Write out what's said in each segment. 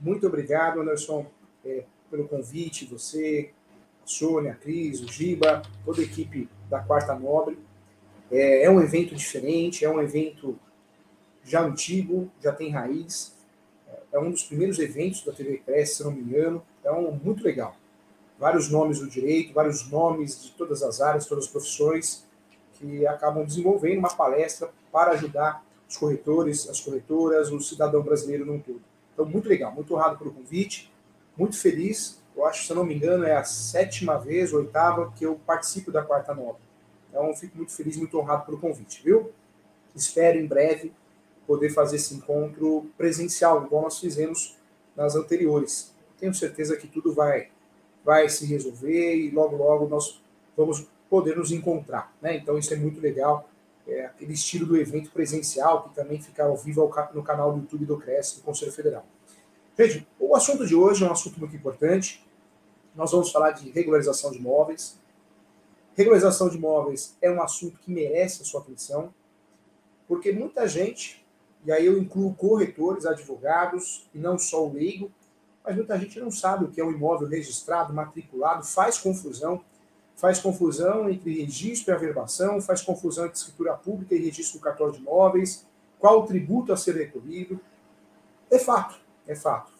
Muito obrigado, Anderson, é, pelo convite, você, a Sônia, a Cris, o Giba, toda a equipe da Quarta Nobre. É, é um evento diferente, é um evento já antigo, já tem raiz. É um dos primeiros eventos da TV Cresce, se não me engano. Então, muito legal. Vários nomes do direito, vários nomes de todas as áreas, todas as profissões que acabam desenvolvendo uma palestra para ajudar os corretores, as corretoras, o cidadão brasileiro num todo. Então, muito legal, muito honrado pelo convite, muito feliz. Eu acho, se eu não me engano, é a sétima vez, oitava, que eu participo da Quarta Nova. Então, fico muito feliz, muito honrado pelo convite, viu? Espero em breve poder fazer esse encontro presencial, igual nós fizemos nas anteriores. Tenho certeza que tudo vai, vai se resolver e logo, logo nós vamos poder nos encontrar. Né? Então isso é muito legal. É aquele estilo do evento presencial que também fica ao vivo no canal do YouTube do Cresce, do Conselho Federal. Gente, o assunto de hoje é um assunto muito importante. Nós vamos falar de regularização de imóveis. Regularização de imóveis é um assunto que merece a sua atenção, porque muita gente, e aí eu incluo corretores, advogados, e não só o leigo, mas muita gente não sabe o que é um imóvel registrado, matriculado, faz confusão faz confusão entre registro e averbação, faz confusão entre escritura pública e registro do cartório de imóveis, qual o tributo a ser recolhido. É fato, é fato.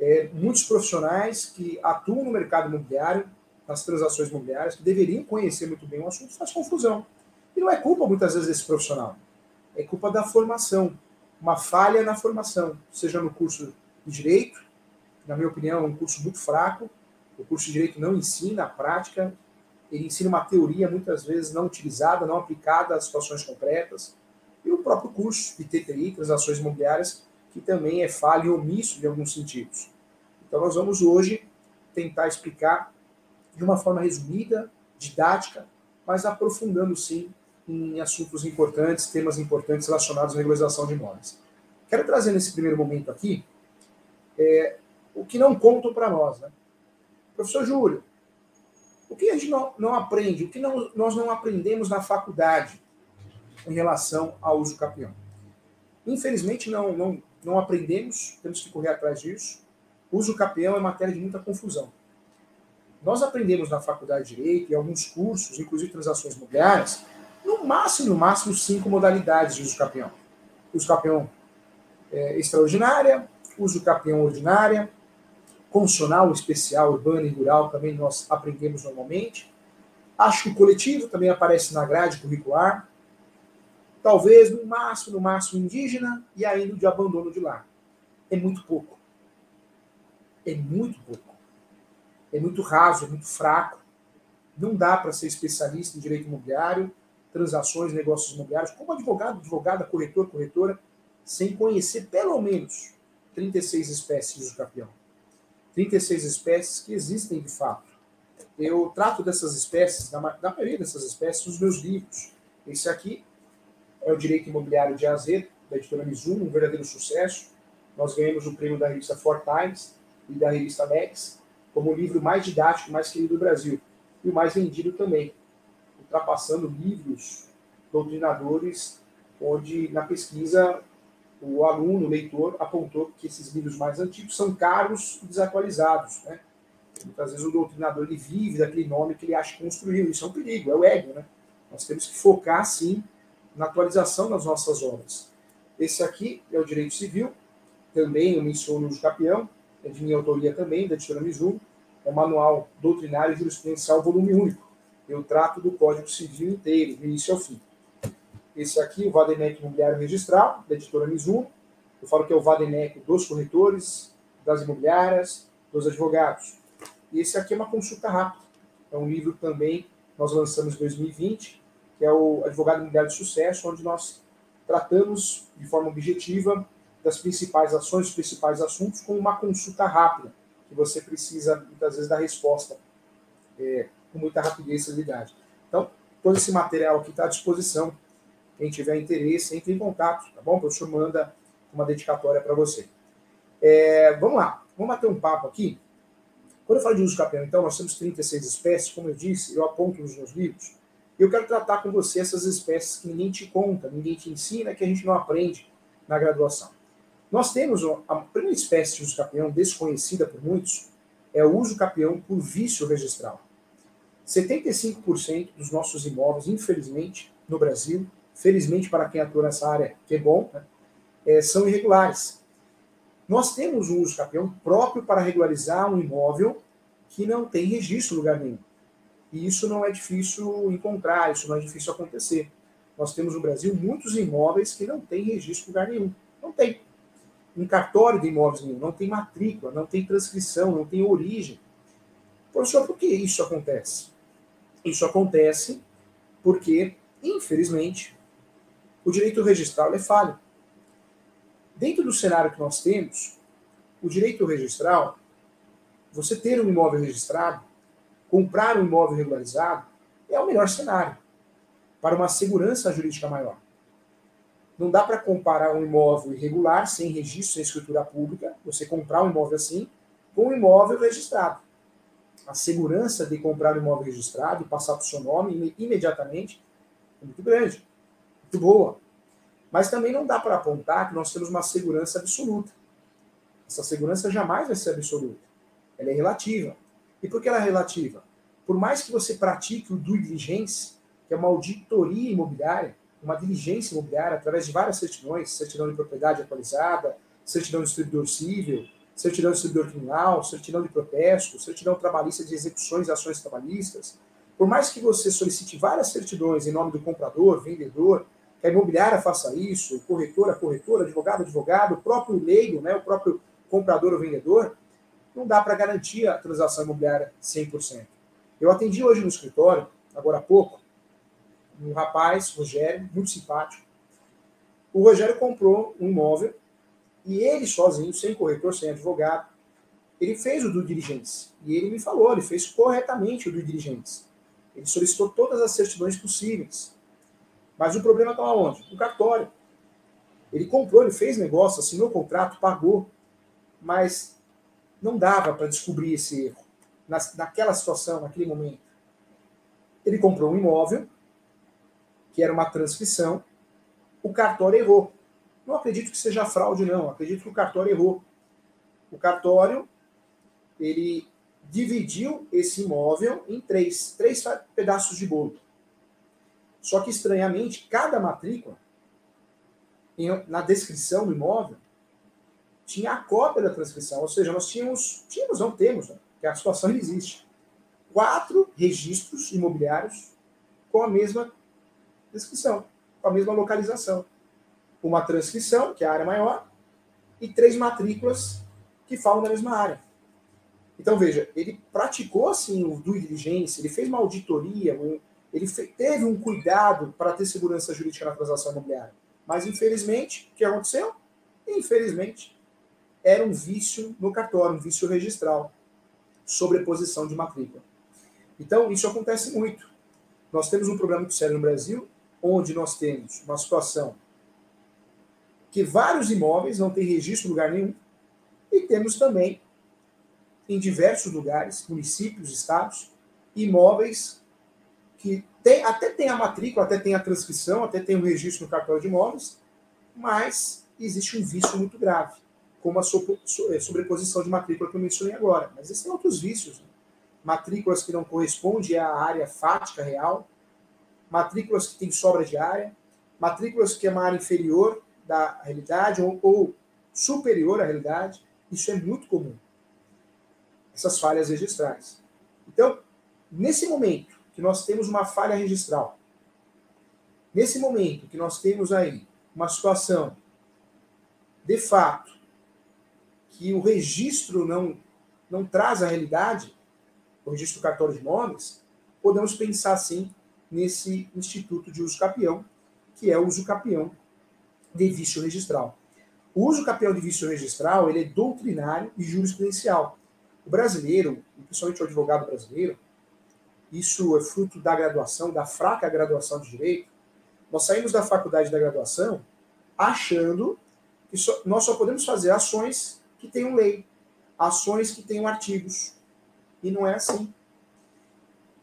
É, muitos profissionais que atuam no mercado imobiliário, nas transações imobiliárias, que deveriam conhecer muito bem o assunto, faz confusão. E não é culpa, muitas vezes, desse profissional. É culpa da formação. Uma falha na formação, seja no curso de Direito, na minha opinião, é um curso muito fraco, o curso de Direito não ensina a prática, ele ensina uma teoria muitas vezes não utilizada, não aplicada às situações concretas. E o próprio curso de TTI, Transações Imobiliárias, que também é falho e omisso em alguns sentidos. Então nós vamos hoje tentar explicar de uma forma resumida, didática, mas aprofundando sim em assuntos importantes, temas importantes relacionados à regularização de imóveis. Quero trazer nesse primeiro momento aqui é, o que não contam para nós, né? Professor Júlio, o que a gente não, não aprende, o que não, nós não aprendemos na faculdade em relação ao uso capião? Infelizmente, não, não, não aprendemos, temos que correr atrás disso. O uso capião é matéria de muita confusão. Nós aprendemos na faculdade de Direito e alguns cursos, inclusive transações imobiliárias, no máximo, no máximo, cinco modalidades de uso capião. Uso capião é, extraordinária, uso capião ordinária, constitucional, especial, urbano e rural também nós aprendemos normalmente. Acho que o coletivo também aparece na grade curricular. Talvez, no máximo, no máximo, indígena e ainda de abandono de lar. É muito pouco. É muito pouco. É muito raso, é muito fraco. Não dá para ser especialista em direito imobiliário, transações, negócios imobiliários, como advogado, advogada, corretor, corretora, sem conhecer pelo menos 36 espécies de campeão. 36 espécies que existem de fato. Eu trato dessas espécies, da, da maioria dessas espécies, nos meus livros. Esse aqui é o Direito Imobiliário de Azedo, da editora Mizuno, um verdadeiro sucesso. Nós ganhamos o prêmio da revista Four Times e da revista Lex como o livro mais didático, mais querido do Brasil. E o mais vendido também, ultrapassando livros doutrinadores, onde na pesquisa o aluno, o leitor, apontou que esses livros mais antigos são caros e desatualizados. Né? Muitas vezes o doutrinador ele vive daquele nome que ele acha que construiu. Isso é um perigo, é o ego. Né? Nós temos que focar, sim, na atualização das nossas obras. Esse aqui é o Direito Civil, também eu menciono o Capião, é de minha autoria também, da editora Mizuno, é o Manual Doutrinário e Jurisprudencial, volume único. Eu trato do Código Civil inteiro, do início ao fim. Esse aqui, o Vademec Imobiliário Registral, da editora Mizuno. Eu falo que é o Vademec dos corretores, das imobiliárias, dos advogados. E esse aqui é uma consulta rápida. É um livro também nós lançamos em 2020, que é o Advogado Imobiliário de Sucesso, onde nós tratamos de forma objetiva das principais ações, dos principais assuntos, com uma consulta rápida, que você precisa, muitas vezes, dar resposta é, com muita rapidez e celeridade. Então, todo esse material aqui está à disposição. Quem tiver interesse, entre em contato, tá bom? O professor manda uma dedicatória para você. É, vamos lá, vamos bater um papo aqui. Quando eu falo de uso capião, então, nós temos 36 espécies, como eu disse, eu aponto nos meus livros, e eu quero tratar com você essas espécies que ninguém te conta, ninguém te ensina, que a gente não aprende na graduação. Nós temos a primeira espécie de uso capião desconhecida por muitos, é o uso capião por vício registral. 75% dos nossos imóveis, infelizmente, no Brasil, felizmente para quem atua nessa área, que é bom, né, é, são irregulares. Nós temos um uso capião próprio para regularizar um imóvel que não tem registro em lugar nenhum. E isso não é difícil encontrar, isso não é difícil acontecer. Nós temos no Brasil muitos imóveis que não têm registro em lugar nenhum. Não tem. Um cartório de imóveis nenhum, não tem matrícula, não tem transcrição, não tem origem. Professor, por que isso acontece? Isso acontece porque, infelizmente, o direito registral é falho. Dentro do cenário que nós temos, o direito registral, você ter um imóvel registrado, comprar um imóvel regularizado, é o melhor cenário para uma segurança jurídica maior. Não dá para comparar um imóvel irregular, sem registro, sem escritura pública, você comprar um imóvel assim, com um imóvel registrado a segurança de comprar um imóvel registrado e passar para o seu nome imediatamente é muito grande, muito boa. Mas também não dá para apontar que nós temos uma segurança absoluta. Essa segurança jamais vai ser absoluta. Ela é relativa. E por que ela é relativa? Por mais que você pratique o due diligence, que é uma auditoria imobiliária, uma diligência imobiliária através de várias certidões, certidão de propriedade atualizada, certidão de distribuidor civil, certidão de distribuidor criminal, certidão de protesto, certidão trabalhista de execuções de ações trabalhistas. Por mais que você solicite várias certidões em nome do comprador, vendedor, que a imobiliária faça isso, o corretor, a corretora, advogado, advogado, o próprio leigo, né, o próprio comprador ou vendedor, não dá para garantir a transação imobiliária 100%. Eu atendi hoje no escritório, agora há pouco, um rapaz, Rogério, muito simpático. O Rogério comprou um imóvel e ele sozinho, sem corretor, sem advogado, ele fez o due diligence. E ele me falou, ele fez corretamente o due diligence. Ele solicitou todas as certidões possíveis. Mas o problema está onde? No cartório. Ele comprou, ele fez negócio, assinou o contrato, pagou. Mas não dava para descobrir esse erro na, naquela situação, naquele momento. Ele comprou um imóvel, que era uma transcrição, o cartório errou. Não acredito que seja fraude, não. Acredito que o cartório errou. O cartório, ele dividiu esse imóvel em três, três pedaços de bolo. Só que, estranhamente, cada matrícula, na descrição do imóvel, tinha a cópia da transcrição. Ou seja, nós tínhamos, tínhamos, não temos, né? que a situação existe, quatro registros imobiliários com a mesma descrição, com a mesma localização uma transcrição, que é a área maior, e três matrículas que falam da mesma área. Então, veja, ele praticou assim o due diligence, ele fez uma auditoria, ele teve um cuidado para ter segurança jurídica na transação imobiliária. Mas, infelizmente, o que aconteceu? Infelizmente, era um vício no cartório, um vício registral, sobreposição de matrícula. Então, isso acontece muito. Nós temos um problema muito sério no Brasil, onde nós temos uma situação que vários imóveis não têm registro em lugar nenhum, e temos também, em diversos lugares, municípios, estados, imóveis que tem, até tem a matrícula, até tem a transcrição, até tem o registro no cartório de imóveis, mas existe um vício muito grave, como a é, sobreposição de matrícula que eu mencionei agora. Mas existem outros vícios. Né? Matrículas que não correspondem à área fática real, matrículas que têm sobra de área, matrículas que é uma área inferior da realidade ou, ou superior à realidade. Isso é muito comum. Essas falhas registrais. Então, nesse momento que nós temos uma falha registral, nesse momento que nós temos aí uma situação de fato que o registro não não traz a realidade, o registro cartório de imóveis, podemos pensar sim nesse instituto de uso capião, que é o uso capião de vício registral. O uso capião de vício registral ele é doutrinário e jurisprudencial. O brasileiro, principalmente o advogado brasileiro, isso é fruto da graduação, da fraca graduação de direito. Nós saímos da faculdade da graduação achando que só, nós só podemos fazer ações que tenham lei, ações que tenham artigos. E não é assim.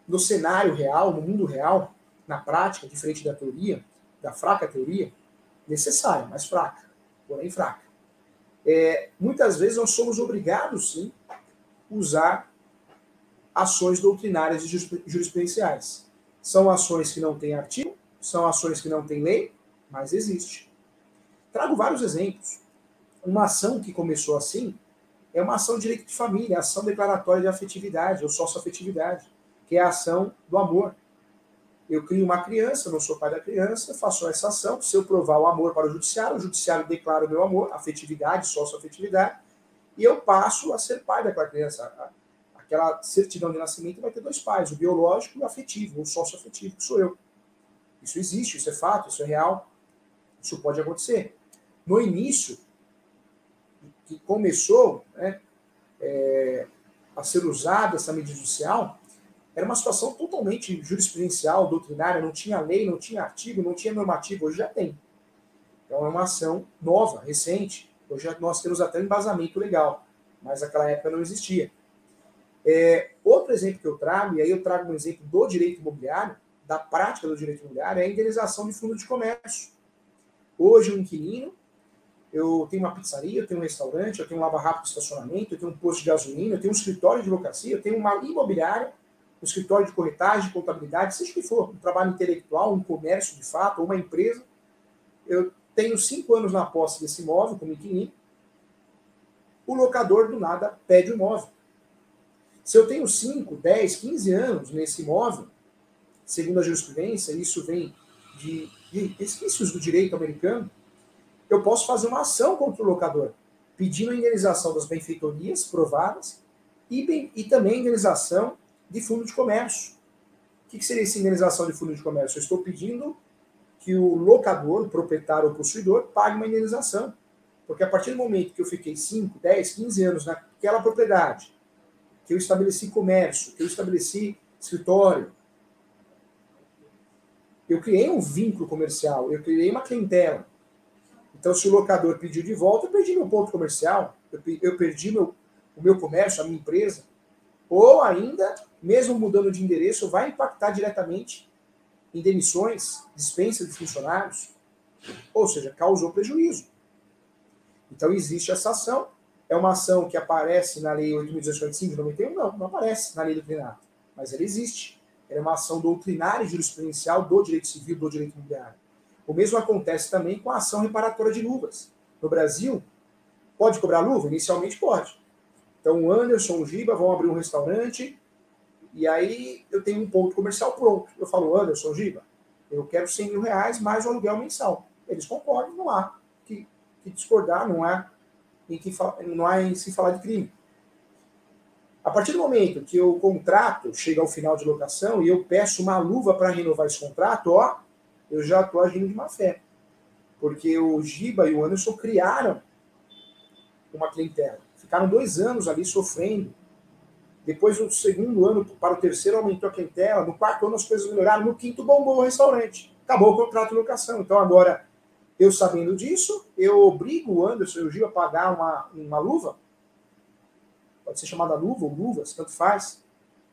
No cenário real, no mundo real, na prática, diferente da teoria, da fraca teoria, necessária, mas fraca, porém fraca. É, muitas vezes nós somos obrigados, sim, usar ações doutrinárias e jurisprudenciais. São ações que não têm artigo, são ações que não têm lei, mas existe. Trago vários exemplos. Uma ação que começou assim é uma ação de direito de família, ação declaratória de afetividade ou sócio-afetividade, que é a ação do amor. Eu crio uma criança, não sou pai da criança, faço essa ação. Se eu provar o amor para o judiciário, o judiciário declara o meu amor, afetividade, sócio-afetividade, e eu passo a ser pai daquela criança. Aquela certidão de nascimento vai ter dois pais, o biológico e o afetivo, o sócio-afetivo, que sou eu. Isso existe, isso é fato, isso é real, isso pode acontecer. No início, que começou né, é, a ser usada essa medida judicial, era uma situação totalmente jurisprudencial, doutrinária, não tinha lei, não tinha artigo, não tinha normativo, hoje já tem. Então é uma ação nova, recente. Hoje nós temos até um embasamento legal, mas naquela época não existia. É, outro exemplo que eu trago, e aí eu trago um exemplo do direito imobiliário, da prática do direito imobiliário, é a indenização de fundo de comércio. Hoje, um inquilino, eu tenho uma pizzaria, eu tenho um restaurante, eu tenho um lava-rápido de estacionamento, eu tenho um posto de gasolina, eu tenho um escritório de advocacia, eu tenho uma imobiliária um escritório de corretagem, de contabilidade, seja o que for, um trabalho intelectual, um comércio de fato, ou uma empresa. Eu tenho cinco anos na posse desse imóvel como inquilino. O locador, do nada, pede o imóvel. Se eu tenho 5, 10, 15 anos nesse imóvel, segundo a jurisprudência, isso vem de, de resquícios do direito americano, eu posso fazer uma ação contra o locador, pedindo a indenização das benfeitorias provadas e, e também a indenização de fundo de comércio. O que seria essa indenização de fundo de comércio? Eu estou pedindo que o locador, o proprietário ou possuidor, pague uma indenização. Porque a partir do momento que eu fiquei 5, 10, 15 anos naquela propriedade, que eu estabeleci comércio, que eu estabeleci escritório, eu criei um vínculo comercial, eu criei uma clientela. Então, se o locador pediu de volta, eu perdi meu ponto comercial, eu perdi meu, o meu comércio, a minha empresa. Ou ainda, mesmo mudando de endereço, vai impactar diretamente em demissões, dispensa de funcionários, ou seja, causou prejuízo. Então existe essa ação, é uma ação que aparece na Lei 8.245 de 91? Não, não aparece na Lei do Doutrinário, mas ela existe. Ela é uma ação doutrinária e jurisprudencial do direito civil, do direito imobiliário. O mesmo acontece também com a ação reparatória de luvas. No Brasil, pode cobrar luva? Inicialmente pode. Então o Anderson, o Giba vão abrir um restaurante e aí eu tenho um ponto comercial pronto. Eu falo, Anderson, Giba, eu quero 100 mil reais mais o aluguel mensal. Eles concordam, não há que, que discordar, não há em que não há em se falar de crime. A partir do momento que o contrato chega ao final de locação e eu peço uma luva para renovar esse contrato, ó, eu já estou agindo de má fé. Porque o Giba e o Anderson criaram uma clientela. Ficaram dois anos ali sofrendo. Depois, no segundo ano para o terceiro, aumentou a clientela. No quarto ano, as coisas melhoraram. No quinto, bombou o restaurante. Acabou o contrato de locação. Então, agora, eu sabendo disso, eu obrigo o Anderson e o Gil a pagar uma, uma luva. Pode ser chamada luva ou luvas, tanto faz.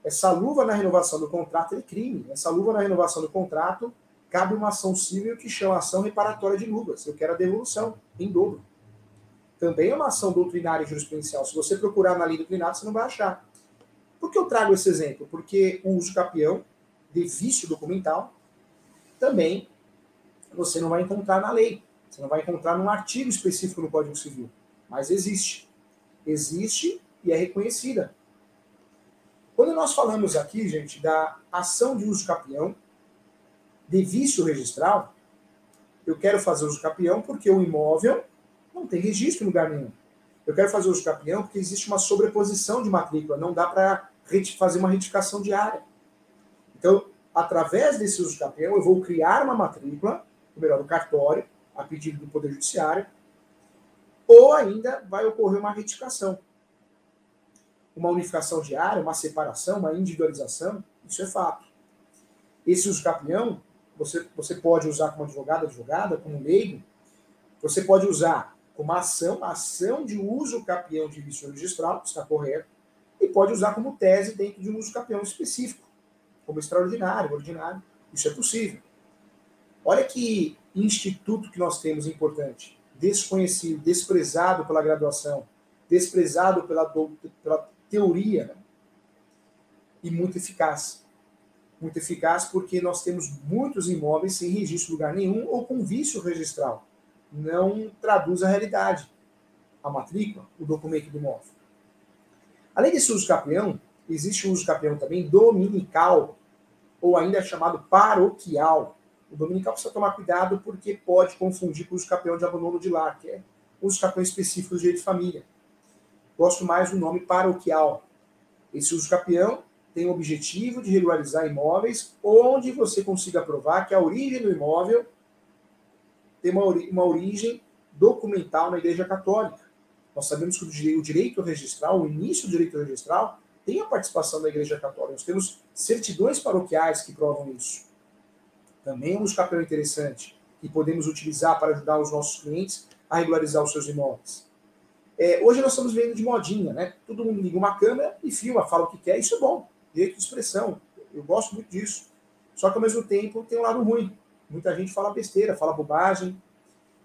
Essa luva na renovação do contrato é crime. Essa luva na renovação do contrato cabe uma ação civil que chama ação reparatória de luvas. Eu quero a devolução em dobro também é uma ação doutrinária e jurisprudencial. Se você procurar na lei doutrinária, você não vai achar. Por que eu trago esse exemplo? Porque o uso capião de vício documental também você não vai encontrar na lei. Você não vai encontrar num artigo específico no Código Civil. Mas existe. Existe e é reconhecida. Quando nós falamos aqui, gente, da ação de uso capião de vício registral, eu quero fazer uso capião porque o imóvel não tem registro em lugar nenhum. Eu quero fazer uso capião porque existe uma sobreposição de matrícula, não dá para fazer uma retificação diária. Então, através desse uso capião, eu vou criar uma matrícula, ou melhor, do cartório, a pedido do Poder Judiciário, ou ainda vai ocorrer uma retificação. Uma unificação diária, uma separação, uma individualização, isso é fato. Esse uso capião, você, você pode usar como advogado, advogada, como leigo, você pode usar como ação, ação de uso capião de vício registral, está correto, e pode usar como tese dentro de um uso capião específico, como extraordinário, ordinário, isso é possível. Olha que instituto que nós temos importante, desconhecido, desprezado pela graduação, desprezado pela, pela teoria, né? e muito eficaz. Muito eficaz porque nós temos muitos imóveis sem registro em lugar nenhum ou com vício registral. Não traduz a realidade. A matrícula, o documento do imóvel. Além desse uso capião, existe o uso capião também dominical, ou ainda chamado paroquial. O dominical precisa tomar cuidado porque pode confundir com o capião de abandono de lar, que é o uso capião específico do direito de família. Gosto mais do nome paroquial. Esse uso capião tem o objetivo de regularizar imóveis onde você consiga provar que a origem do imóvel tem uma, uma origem documental na Igreja Católica. Nós sabemos que o direito registral, o início do direito registral, tem a participação da Igreja Católica. Nós temos certidões paroquiais que provam isso. Também é um capião interessante que podemos utilizar para ajudar os nossos clientes a regularizar os seus imóveis. É, hoje nós estamos vendo de modinha, né? Todo mundo liga uma câmera e filma, fala o que quer, isso é bom direito de expressão. Eu gosto muito disso. Só que ao mesmo tempo tem um lado ruim. Muita gente fala besteira, fala bobagem.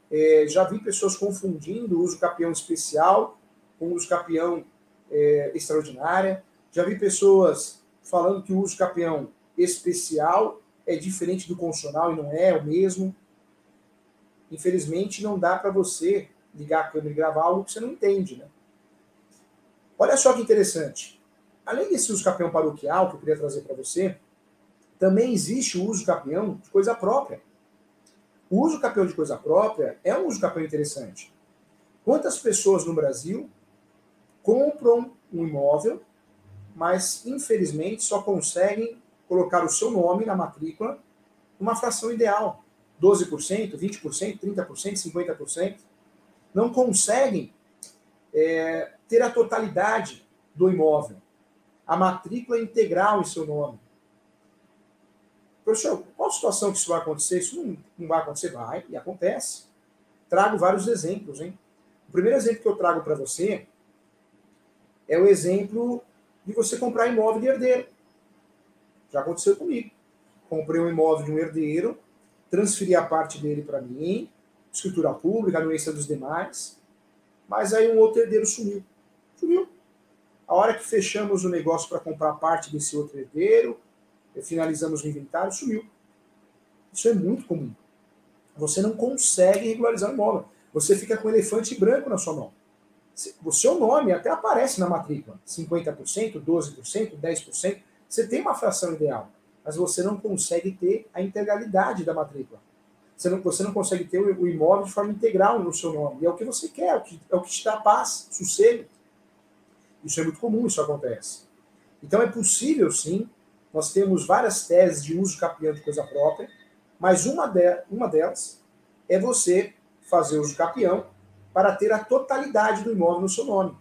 É, já vi pessoas confundindo o uso capião especial com o uso capião é, extraordinária. Já vi pessoas falando que o uso capião especial é diferente do constitucional e não é, o mesmo. Infelizmente, não dá para você ligar a câmera e gravar algo que você não entende. Né? Olha só que interessante. Além desse uso capião paroquial que eu queria trazer para você, também existe o uso capião de coisa própria. O uso capião de coisa própria é um uso capião interessante. Quantas pessoas no Brasil compram um imóvel, mas infelizmente só conseguem colocar o seu nome na matrícula numa fração ideal, 12%, 20%, 30%, 50%, não conseguem é, ter a totalidade do imóvel a matrícula integral em seu nome. Professor, qual situação que isso vai acontecer? Isso não, não vai acontecer? Vai, e acontece. Trago vários exemplos, hein? O primeiro exemplo que eu trago para você é o exemplo de você comprar imóvel de herdeiro. Já aconteceu comigo. Comprei um imóvel de um herdeiro, transferi a parte dele para mim, escritura pública, anuência dos demais, mas aí um outro herdeiro sumiu. Sumiu. A hora que fechamos o negócio para comprar parte desse outro herdeiro, finalizamos o inventário, sumiu. Isso é muito comum. Você não consegue regularizar o imóvel. Você fica com um elefante branco na sua mão. O seu nome até aparece na matrícula. 50%, 12%, 10%. Você tem uma fração ideal. Mas você não consegue ter a integralidade da matrícula. Você não, você não consegue ter o imóvel de forma integral no seu nome. E é o que você quer, é o que, é o que te dá paz, sossego. Isso é muito comum, isso acontece. Então é possível, sim, nós temos várias teses de uso capião de coisa própria, mas uma, de, uma delas é você fazer uso capião para ter a totalidade do imóvel no seu nome.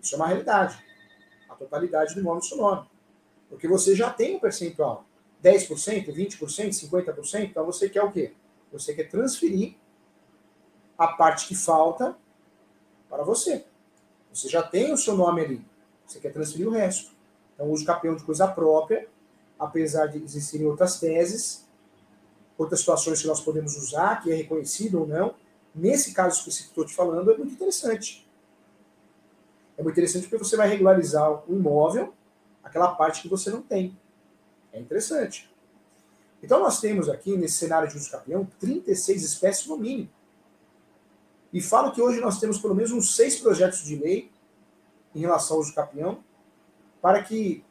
Isso é uma realidade. A totalidade do imóvel no seu nome. Porque você já tem um percentual. 10%, 20%, 50%, então você quer o quê? Você quer transferir a parte que falta para você. Você já tem o seu nome ali. Você quer transferir o resto. Então, uso capião de coisa própria, apesar de existirem outras teses, outras situações que nós podemos usar, que é reconhecido ou não. Nesse caso específico que estou te falando, é muito interessante. É muito interessante porque você vai regularizar o imóvel, aquela parte que você não tem. É interessante. Então, nós temos aqui, nesse cenário de uso capião, 36 espécies no mínimo. E falo que hoje nós temos pelo menos uns seis projetos de lei em relação ao uso capião, para que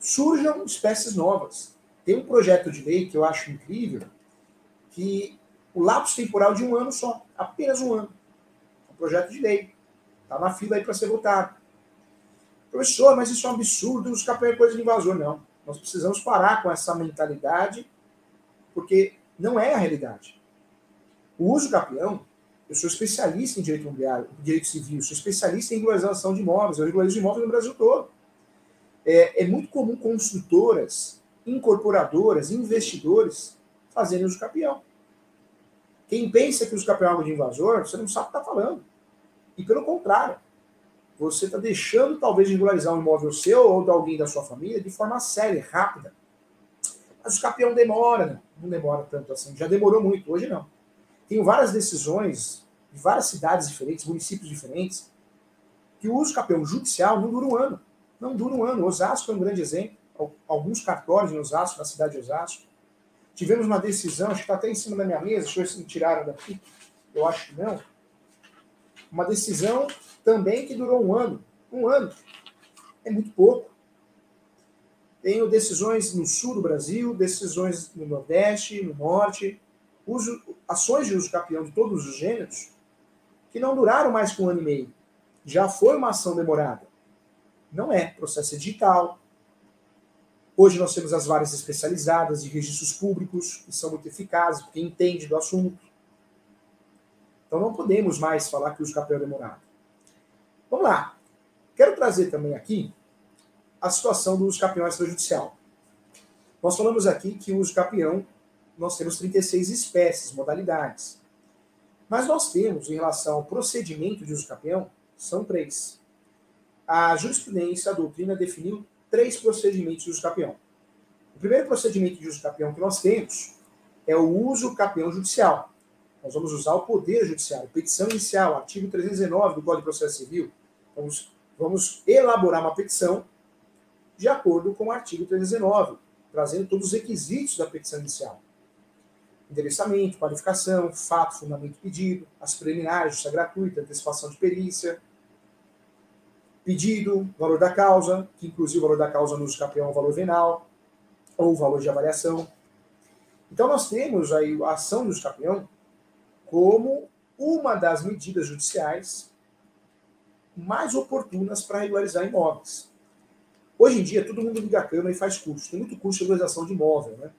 surjam espécies novas. Tem um projeto de lei que eu acho incrível, que o lapso temporal de um ano só, apenas um ano. Um projeto de lei. Está na fila aí para ser votado. Professor, mas isso é um absurdo, os capião é coisa de invasor. Não. Nós precisamos parar com essa mentalidade, porque não é a realidade. O uso capião Eu sou especialista em direito imobiliário, direito civil, sou especialista em regularização de imóveis, eu regularizo imóveis no Brasil todo. É, é muito comum construtoras, incorporadoras, investidores fazerem uso capião. Quem pensa que o capião é algo de invasor, você não sabe o que está falando. E pelo contrário, você está deixando talvez de regularizar um imóvel seu ou de alguém da sua família de forma séria, rápida. Mas o capião demora, né? não demora tanto assim, já demorou muito, hoje não. Tenho várias decisões de várias cidades diferentes, municípios diferentes, que o uso capião judicial não dura um ano. Não dura um ano. Osasco é um grande exemplo. Alguns cartórios em Osasco, na cidade de Osasco. Tivemos uma decisão, acho que está até em cima da minha mesa, deixa eu ver se me tiraram daqui. Eu acho que não. Uma decisão também que durou um ano. Um ano. É muito pouco. Tenho decisões no sul do Brasil, decisões no Nordeste, no Norte, uso, ações de uso capião de todos os gêneros, que não duraram mais que um ano e meio. Já foi uma ação demorada. Não é. Processo é digital. Hoje nós temos as várias especializadas de registros públicos, que são muito eficazes, porque entende do assunto. Então não podemos mais falar que o uso capião é demorado. Vamos lá. Quero trazer também aqui a situação do uso capião extrajudicial. Nós falamos aqui que o uso capião, nós temos 36 espécies, modalidades. Mas nós temos, em relação ao procedimento de uso capião, são três. A jurisprudência, a doutrina, definiu três procedimentos de uso capião. O primeiro procedimento de uso capião que nós temos é o uso capião judicial. Nós vamos usar o poder judiciário, petição inicial, artigo 319 do Código de Processo Civil. Vamos, vamos elaborar uma petição de acordo com o artigo 319, trazendo todos os requisitos da petição inicial. Endereçamento, qualificação, fato, fundamento pedido, as preliminares, justiça gratuita, antecipação de perícia, pedido, valor da causa, que inclusive o valor da causa no uso capião é o valor venal, ou valor de avaliação. Então nós temos aí a ação do capião como uma das medidas judiciais mais oportunas para regularizar imóveis. Hoje em dia, todo mundo liga a cama e faz curso. Tem muito curso de regularização de imóvel, né?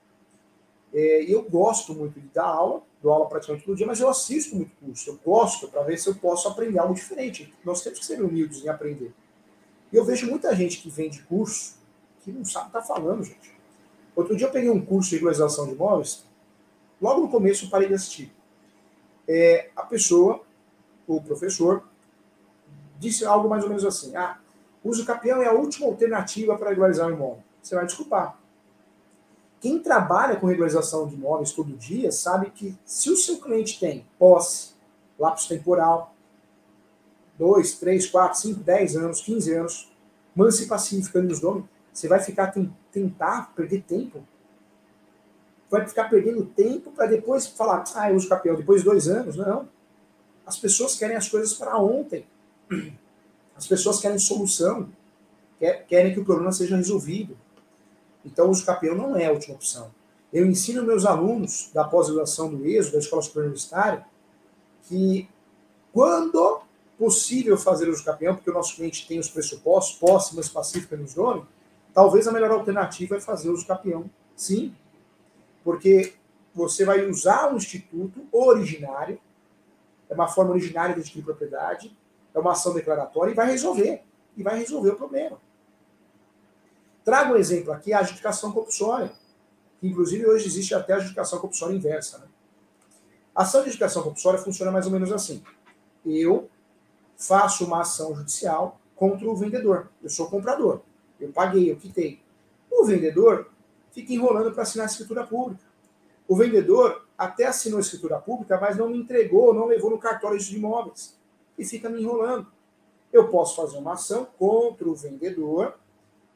É, eu gosto muito de dar aula, dou aula praticamente todo dia, mas eu assisto muito curso. Eu gosto para ver se eu posso aprender algo diferente. Nós temos que ser humildes em aprender. E eu vejo muita gente que vende curso que não sabe o que está falando, gente. Outro dia eu peguei um curso de regularização de imóveis, logo no começo eu parei de assistir é, a pessoa, o professor, disse algo mais ou menos assim: ah, uso capião é a última alternativa para regularizar o imóvel. Você vai desculpar. Quem trabalha com regularização de imóveis todo dia sabe que se o seu cliente tem posse, lapso temporal, 2, 3, 4, 5, 10 anos, 15 anos, manse pacífica nos donos, você vai ficar tentar perder tempo vai ficar perdendo tempo para depois falar, ah, eu uso capião depois de dois anos. Não. As pessoas querem as coisas para ontem. As pessoas querem solução. Querem que o problema seja resolvido. Então, o uso capião não é a última opção. Eu ensino meus alunos da pós-graduação do ESO, da Escola Superior Universitária, que quando possível fazer uso capião, porque o nosso cliente tem os pressupostos, posse, mas pacífica nos nomes, talvez a melhor alternativa é fazer uso capião, sim, porque você vai usar um instituto originário, é uma forma originária de adquirir propriedade, é uma ação declaratória e vai resolver. E vai resolver o problema. Trago um exemplo aqui, a adjudicação compulsória. Que, inclusive, hoje existe até a adjudicação compulsória inversa. Né? A ação de adjudicação compulsória funciona mais ou menos assim. Eu faço uma ação judicial contra o vendedor. Eu sou comprador. Eu paguei, eu quitei. O vendedor fica enrolando para assinar a escritura pública. O vendedor até assinou a escritura pública, mas não me entregou, não levou no cartório de imóveis. E fica me enrolando. Eu posso fazer uma ação contra o vendedor,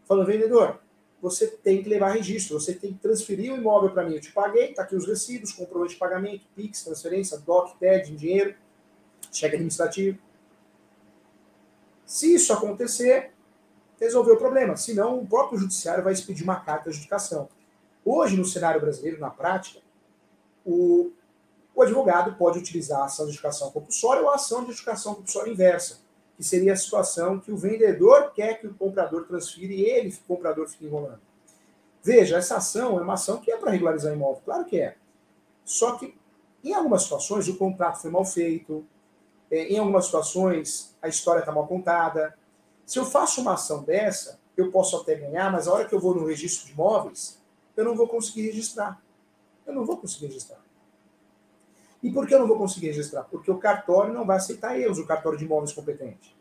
falando, vendedor, você tem que levar registro, você tem que transferir o imóvel para mim. Eu te paguei, está aqui os recibos, comprovante de pagamento, PIX, transferência, DOC, TED, dinheiro, cheque administrativo. Se isso acontecer, resolver o problema. Senão, o próprio judiciário vai expedir uma carta de adjudicação. Hoje, no cenário brasileiro, na prática, o, o advogado pode utilizar a ação de adjudicação compulsória ou a ação de adjudicação compulsória inversa, que seria a situação que o vendedor quer que o comprador transfira e ele, o comprador, fique enrolando. Veja, essa ação é uma ação que é para regularizar imóvel, claro que é. Só que Em algumas situações, o contrato foi mal feito, é, em algumas situações, a história está mal contada. Se eu faço uma ação dessa, eu posso até ganhar, mas a hora que eu vou no registro de imóveis, eu não vou conseguir registrar. Eu não vou conseguir registrar. E por que eu não vou conseguir registrar? Porque o cartório não vai aceitar erros, o cartório de imóveis competente.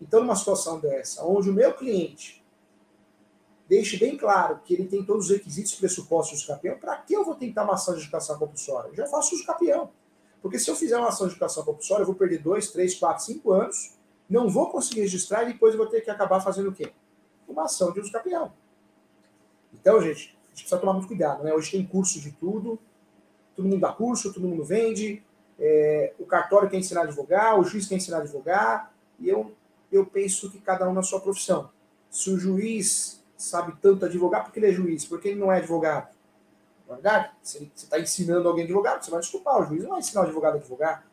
Então, numa situação dessa, onde o meu cliente deixe bem claro que ele tem todos os requisitos pressupostos de campeão, para que eu vou tentar uma ação de educação compulsória? Eu já faço uso campeão. Porque se eu fizer uma ação de educação compulsória, eu vou perder dois, três, quatro, cinco anos, não vou conseguir registrar e depois vou ter que acabar fazendo o quê? Uma ação de uso campeão. Então, gente, a gente precisa tomar muito cuidado. Né? Hoje tem curso de tudo, todo mundo dá curso, todo mundo vende, é, o cartório quer ensinar a advogar, o juiz quer ensinar a advogar, e eu, eu penso que cada um na sua profissão. Se o juiz sabe tanto advogar, porque ele é juiz, porque ele não é advogado? Na é verdade, se você está ensinando alguém a advogar, você vai desculpar, o juiz não vai ensinar o advogado a advogar.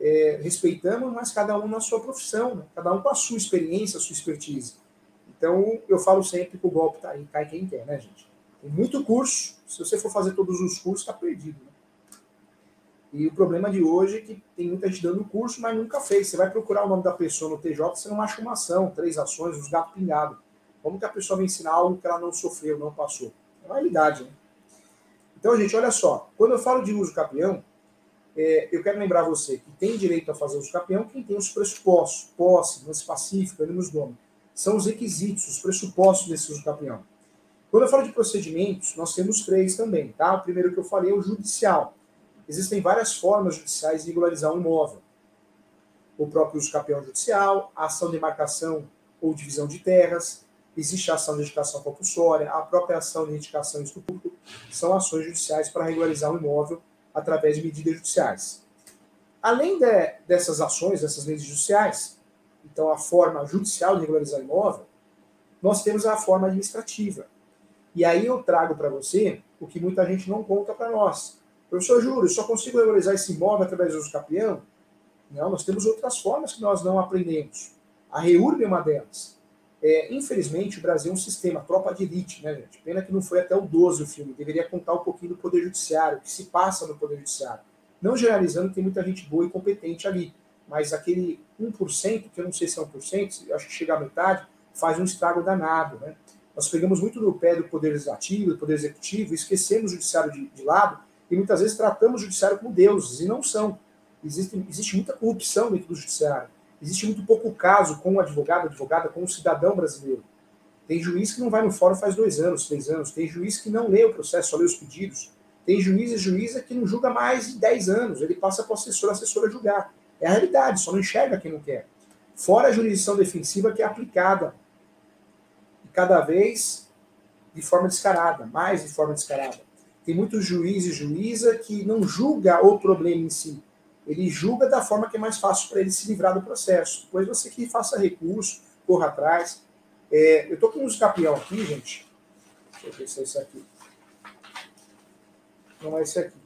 É, respeitamos, mas cada um na sua profissão, né? cada um com a sua experiência, a sua expertise. Então, eu falo sempre que o golpe tá aí, cai quem quer, né, gente? Tem muito curso, se você for fazer todos os cursos, está perdido. Né? E o problema de hoje é que tem muita gente dando curso, mas nunca fez. Você vai procurar o nome da pessoa no TJ, você não acha uma ação, três ações, os gatos pingados. Como que a pessoa vai ensinar algo que ela não sofreu, não passou? É uma realidade, né? Então, gente, olha só. Quando eu falo de uso capião, é, eu quero lembrar você que tem direito a fazer uso capião quem tem os pressupostos, posse, lance pacífico, ânimos nome. São os requisitos, os pressupostos desse uso capião. Quando eu falo de procedimentos, nós temos três também, tá? O primeiro que eu falei é o judicial. Existem várias formas judiciais de regularizar um imóvel. O próprio uso capião judicial, a ação de marcação ou divisão de terras, existe a ação de indicação compulsória, a própria ação de indicação estupro, são ações judiciais para regularizar um imóvel através de medidas judiciais. Além de, dessas ações, dessas medidas judiciais, então a forma judicial de regularizar imóvel, nós temos a forma administrativa. E aí eu trago para você o que muita gente não conta para nós. Professor Júlio, só consigo regularizar esse imóvel através do capião? Não, nós temos outras formas que nós não aprendemos. A REURB é uma delas. É, infelizmente, o Brasil é um sistema, tropa de elite, né, gente? Pena que não foi até o 12 o filme. Deveria contar um pouquinho do Poder Judiciário, o que se passa no Poder Judiciário. Não generalizando, tem muita gente boa e competente ali. Mas aquele 1%, que eu não sei se é 1%, acho que chega à metade, faz um estrago danado, né? Nós pegamos muito no pé do Poder Legislativo, do Poder Executivo, esquecemos o Judiciário de, de lado e muitas vezes tratamos o judiciário como deuses, e não são. Existe, existe muita corrupção dentro do judiciário. Existe muito pouco caso com o advogado, advogada, com o cidadão brasileiro. Tem juiz que não vai no fórum faz dois anos, três anos. Tem juiz que não lê o processo, só lê os pedidos. Tem juiz e juíza que não julga mais de dez anos. Ele passa para o assessor, assessora julgar. É a realidade, só não enxerga quem não quer. Fora a jurisdição defensiva que é aplicada. E cada vez de forma descarada, mais de forma descarada. Tem muitos juízes e juíza que não julga o problema em si. Ele julga da forma que é mais fácil para ele se livrar do processo. Depois você que faça recurso, corra atrás. É, eu estou com um escapião aqui, gente. Deixa eu ver se é esse aqui. Não é esse aqui.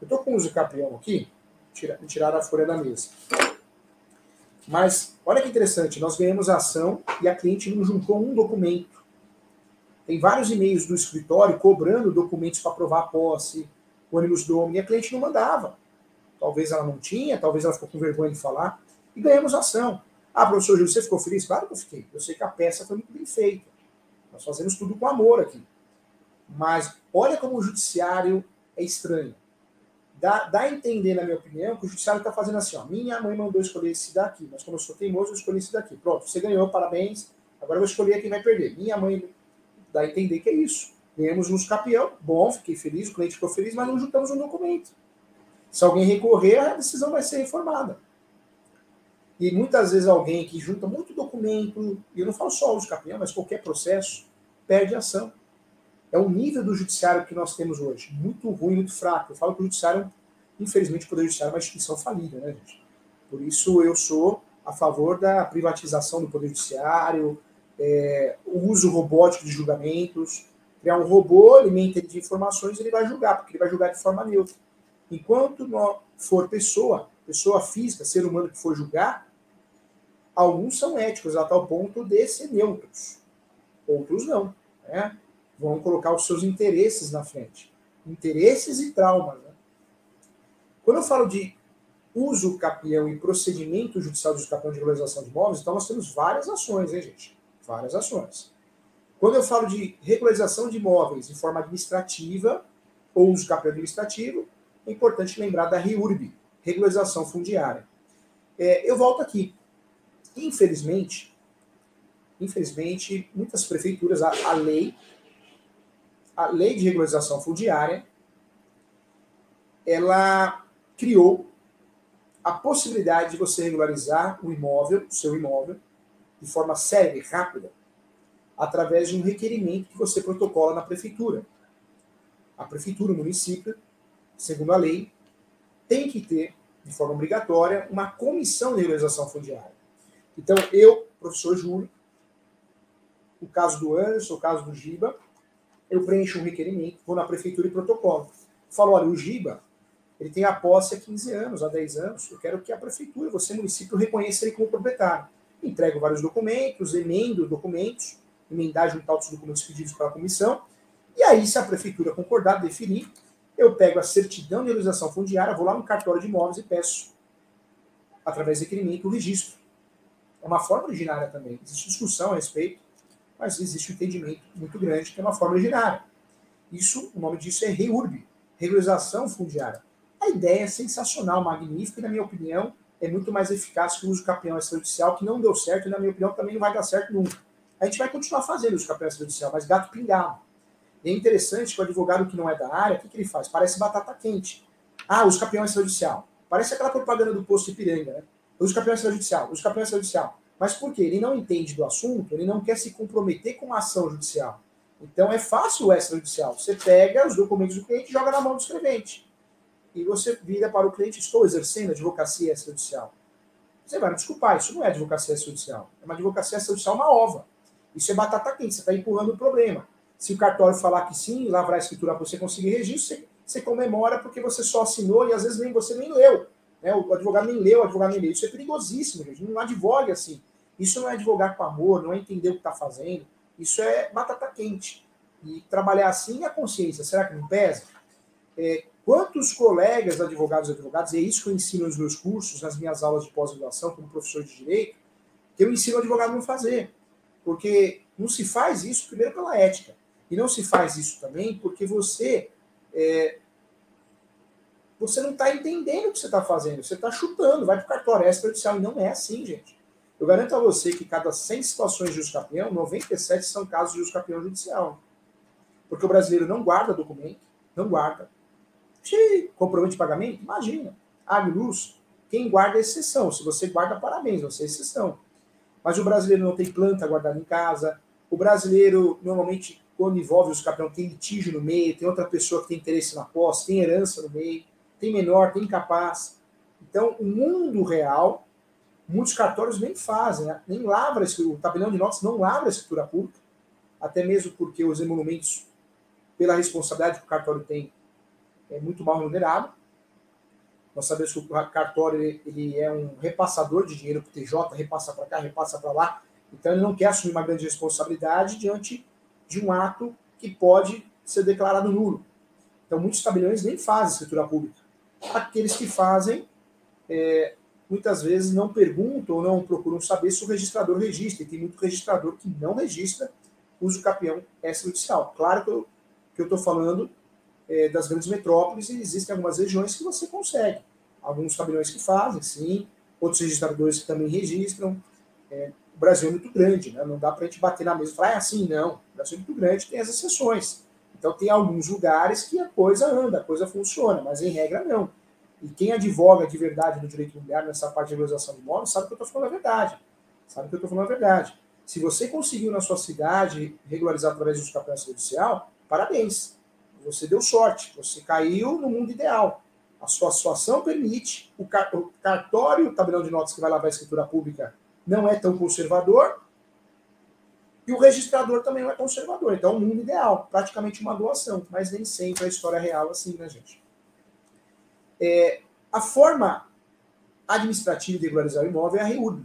Eu estou com um escapião aqui. Tira, tiraram a folha da mesa. Mas, olha que interessante, nós ganhamos a ação e a cliente não juntou um documento. Tem vários e-mails do escritório cobrando documentos para provar a posse, ônibus domini, e a cliente não mandava. Talvez ela não tinha, talvez ela ficou com vergonha de falar, e ganhamos ação. Ah, professor Júlio, você ficou feliz? Claro que eu fiquei. Eu sei que a peça foi muito bem feita. Nós fazemos tudo com amor aqui. Mas olha como o judiciário é estranho. Dá, dá a entender, na minha opinião, que o judiciário está fazendo assim: ó, minha mãe mandou escolher esse daqui, mas como eu sou teimoso, eu escolhi esse daqui. Pronto, você ganhou, parabéns. Agora eu vou escolher quem vai perder. Minha mãe dá a entender que é isso. Ganhamos um campeão, bom, fiquei feliz, o cliente ficou feliz, mas não juntamos um documento. Se alguém recorrer, a decisão vai ser reformada. E muitas vezes alguém que junta muito documento, e eu não falo só os campeão, mas qualquer processo, perde ação. É o nível do judiciário que nós temos hoje. Muito ruim, muito fraco. Eu falo que o judiciário, infelizmente, o Poder Judiciário é uma instituição falida, né, gente? Por isso eu sou a favor da privatização do Poder Judiciário, é, o uso robótico de julgamentos. Criar um robô, ele de informações, ele vai julgar, porque ele vai julgar de forma neutra. Enquanto for pessoa, pessoa física, ser humano que for julgar, alguns são éticos a tal ponto de ser neutros. Outros não. Né? Vão colocar os seus interesses na frente. Interesses e traumas. Né? Quando eu falo de uso capião e procedimento judicial de uso capião de regularização de imóveis, então nós temos várias ações, hein, gente? Várias ações. Quando eu falo de regularização de imóveis em forma administrativa ou uso capião administrativo, é importante lembrar da REURB, regularização fundiária. É, eu volto aqui. Infelizmente, infelizmente, muitas prefeituras, a, a lei, a lei de regularização fundiária, ela criou a possibilidade de você regularizar o imóvel, o seu imóvel, de forma séria e rápida, através de um requerimento que você protocola na prefeitura. A prefeitura, o município, segundo a lei, tem que ter, de forma obrigatória, uma comissão de regularização fundiária. Então, eu, professor Júlio, o caso do Anderson, o caso do Giba, eu preencho um requerimento, vou na prefeitura e protocolo. Falo, olha, o Giba, ele tem a posse há 15 anos, há 10 anos, eu quero que a prefeitura, você, município, reconheça ele como proprietário. Entrego vários documentos, emendo documentos, emendar juntar os documentos pedidos pela comissão, e aí, se a prefeitura concordar, definir, eu pego a certidão de realização fundiária, vou lá no cartório de imóveis e peço, através de requerimento, o registro. É uma forma originária também. Existe discussão a respeito, mas existe um entendimento muito grande que é uma forma originária. Isso, o nome disso é REURB, regularização fundiária. A ideia é sensacional, magnífica, e, na minha opinião, é muito mais eficaz que o uso capião extrajudicial, que não deu certo, e, na minha opinião, também não vai dar certo nunca. A gente vai continuar fazendo o uso capião extrajudicial, mas gato pingado. E é interessante que o advogado que não é da área, o que, que ele faz? Parece batata quente. Ah, os campeões extrajudicial. Parece aquela propaganda do posto Ipiranga, né? Os campeões extrajudicial, os campeões extrajudicial. Mas por quê? Ele não entende do assunto, ele não quer se comprometer com a ação judicial. Então é fácil o extrajudicial. Você pega os documentos do cliente e joga na mão do escrevente. E você vira para o cliente, estou exercendo advocacia extrajudicial. Você vai me desculpar, isso não é advocacia extrajudicial. É uma advocacia extrajudicial uma ova. Isso é batata quente, você está empurrando o problema. Se o cartório falar que sim, lavrar a escritura para você conseguir registro, você, você, comemora porque você só assinou e às vezes nem você nem leu. Né? O advogado nem leu, o advogado nem leu. Isso é perigosíssimo, gente. Não advogue assim. Isso não é advogar com amor, não é entender o que está fazendo. Isso é batata quente. E trabalhar assim a consciência, será que não pesa? É, quantos colegas advogados e advogados, é isso que eu ensino nos meus cursos, nas minhas aulas de pós-graduação como professor de direito, que eu ensino o advogado a não fazer. Porque não se faz isso, primeiro, pela ética. E não se faz isso também porque você é, você não está entendendo o que você está fazendo. Você está chutando, vai para o cartório extrajudicial. E não é assim, gente. Eu garanto a você que cada 100 situações de justo capião, 97 são casos de justo capião judicial. Porque o brasileiro não guarda documento, não guarda. Xiii, comprovante de pagamento? Imagina. Água luz, quem guarda é exceção. Se você guarda, parabéns, você é exceção. Mas o brasileiro não tem planta guardada em casa. O brasileiro, normalmente, quando envolve os campeões, tem litígio no meio, tem outra pessoa que tem interesse na posse, tem herança no meio, tem menor, tem incapaz. Então, o mundo real, muitos cartórios nem fazem, né? nem lavra o tabelião de notas não lavra a escritura pública, até mesmo porque os emolumentos, pela responsabilidade que o cartório tem, é muito mal remunerado. Nós sabemos que o cartório ele é um repassador de dinheiro para o TJ, repassa para cá, repassa para lá. Então ele não quer assumir uma grande responsabilidade diante de um ato que pode ser declarado nulo. Então, muitos tabeliões nem fazem escritura pública. Aqueles que fazem, é, muitas vezes não perguntam ou não procuram saber se o registrador registra. E tem muito registrador que não registra uso capião extrajudicial. Claro que eu estou falando é, das grandes metrópoles e existem algumas regiões que você consegue. Alguns tabeliões que fazem, sim. Outros registradores que também registram. É, o Brasil é muito grande, né? não dá para a gente bater na mesa e falar, é assim, não. O Brasil é muito grande, tem as exceções. Então, tem alguns lugares que a coisa anda, a coisa funciona, mas em regra, não. E quem advoga de verdade no direito imobiliário, nessa parte de regularização de imóveis, sabe que eu estou falando a verdade. Sabe que eu estou falando a verdade. Se você conseguiu na sua cidade regularizar através do campeonato judicial, parabéns. Você deu sorte. Você caiu no mundo ideal. A sua situação permite, o cartório, o tabelão de notas que vai lavar a escritura pública não é tão conservador, e o registrador também não é conservador. Então, é um mundo ideal, praticamente uma doação, mas nem sempre a história é real assim, né, gente? É, a forma administrativa de regularizar o imóvel é a REURB.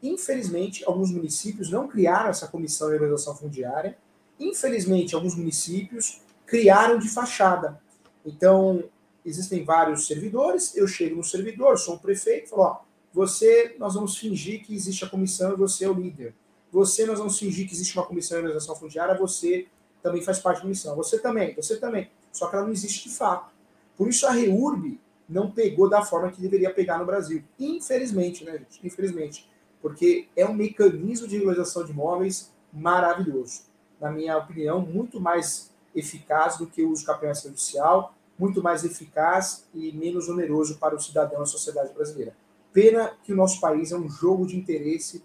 Infelizmente, alguns municípios não criaram essa comissão de regularização fundiária. Infelizmente, alguns municípios criaram de fachada. Então, existem vários servidores, eu chego no servidor, sou um prefeito, falo, ó, você, nós vamos fingir que existe a comissão e você é o líder. Você, nós vamos fingir que existe uma comissão de organização fundiária, você também faz parte da comissão. Você também, você também. Só que ela não existe de fato. Por isso a REURB não pegou da forma que deveria pegar no Brasil. Infelizmente, né, gente? Infelizmente. Porque é um mecanismo de regularização de imóveis maravilhoso. Na minha opinião, muito mais eficaz do que o uso campeão extrajudicial, muito mais eficaz e menos oneroso para o cidadão e a sociedade brasileira. Pena que o nosso país é um jogo de interesse,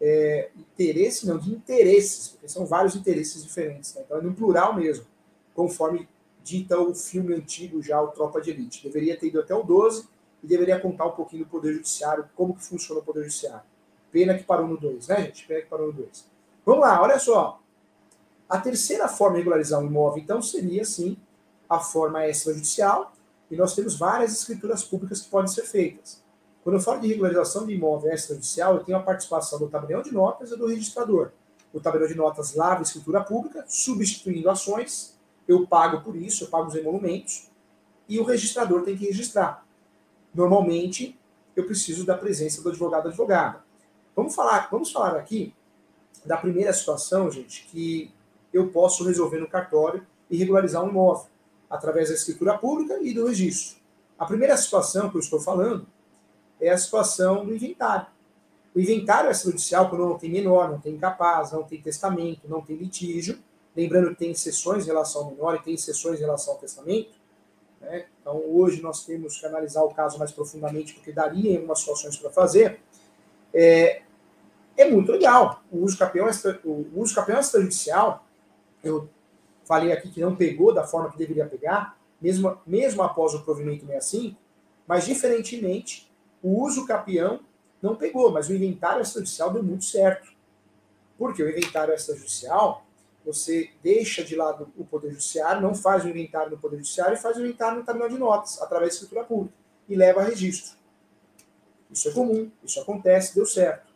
é, interesse não, de interesses, porque são vários interesses diferentes, né? então é no plural mesmo, conforme dita o filme antigo já, o Tropa de Elite. Deveria ter ido até o 12 e deveria contar um pouquinho do Poder Judiciário, como que funciona o Poder Judiciário. Pena que parou no 2, né, gente? Pena que parou no 2. Vamos lá, olha só. A terceira forma de regularizar um imóvel, então, seria, sim, a forma extrajudicial, e nós temos várias escrituras públicas que podem ser feitas. Quando eu falo de regularização de imóvel extrajudicial, eu tenho a participação do tabelião de notas e do registrador. O tabelião de notas lava a escritura pública, substituindo ações, eu pago por isso, eu pago os emolumentos, e o registrador tem que registrar. Normalmente, eu preciso da presença do advogado advogada. Vamos falar, vamos falar aqui da primeira situação, gente, que eu posso resolver no cartório e regularizar um imóvel, através da escritura pública e do registro. A primeira situação que eu estou falando é a situação do inventário. O inventário extrajudicial, quando não tem menor, não tem incapaz, não tem testamento, não tem litígio, lembrando que tem exceções em relação ao menor e tem exceções em relação ao testamento. Né? Então, hoje nós temos que analisar o caso mais profundamente, porque daria algumas situações para fazer. É, é, muito legal. O uso campeão, o uso campeão extrajudicial, eu falei aqui que não pegou da forma que deveria pegar, mesmo, mesmo após o provimento 65, mas diferentemente o uso capião não pegou, mas o inventário extrajudicial deu muito certo. Porque o inventário extrajudicial, você deixa de lado o Poder Judiciário, não faz o inventário no Poder Judiciário e faz o inventário no terminal de notas, através da escritura pública, e leva a registro. Isso é comum, isso acontece, deu certo.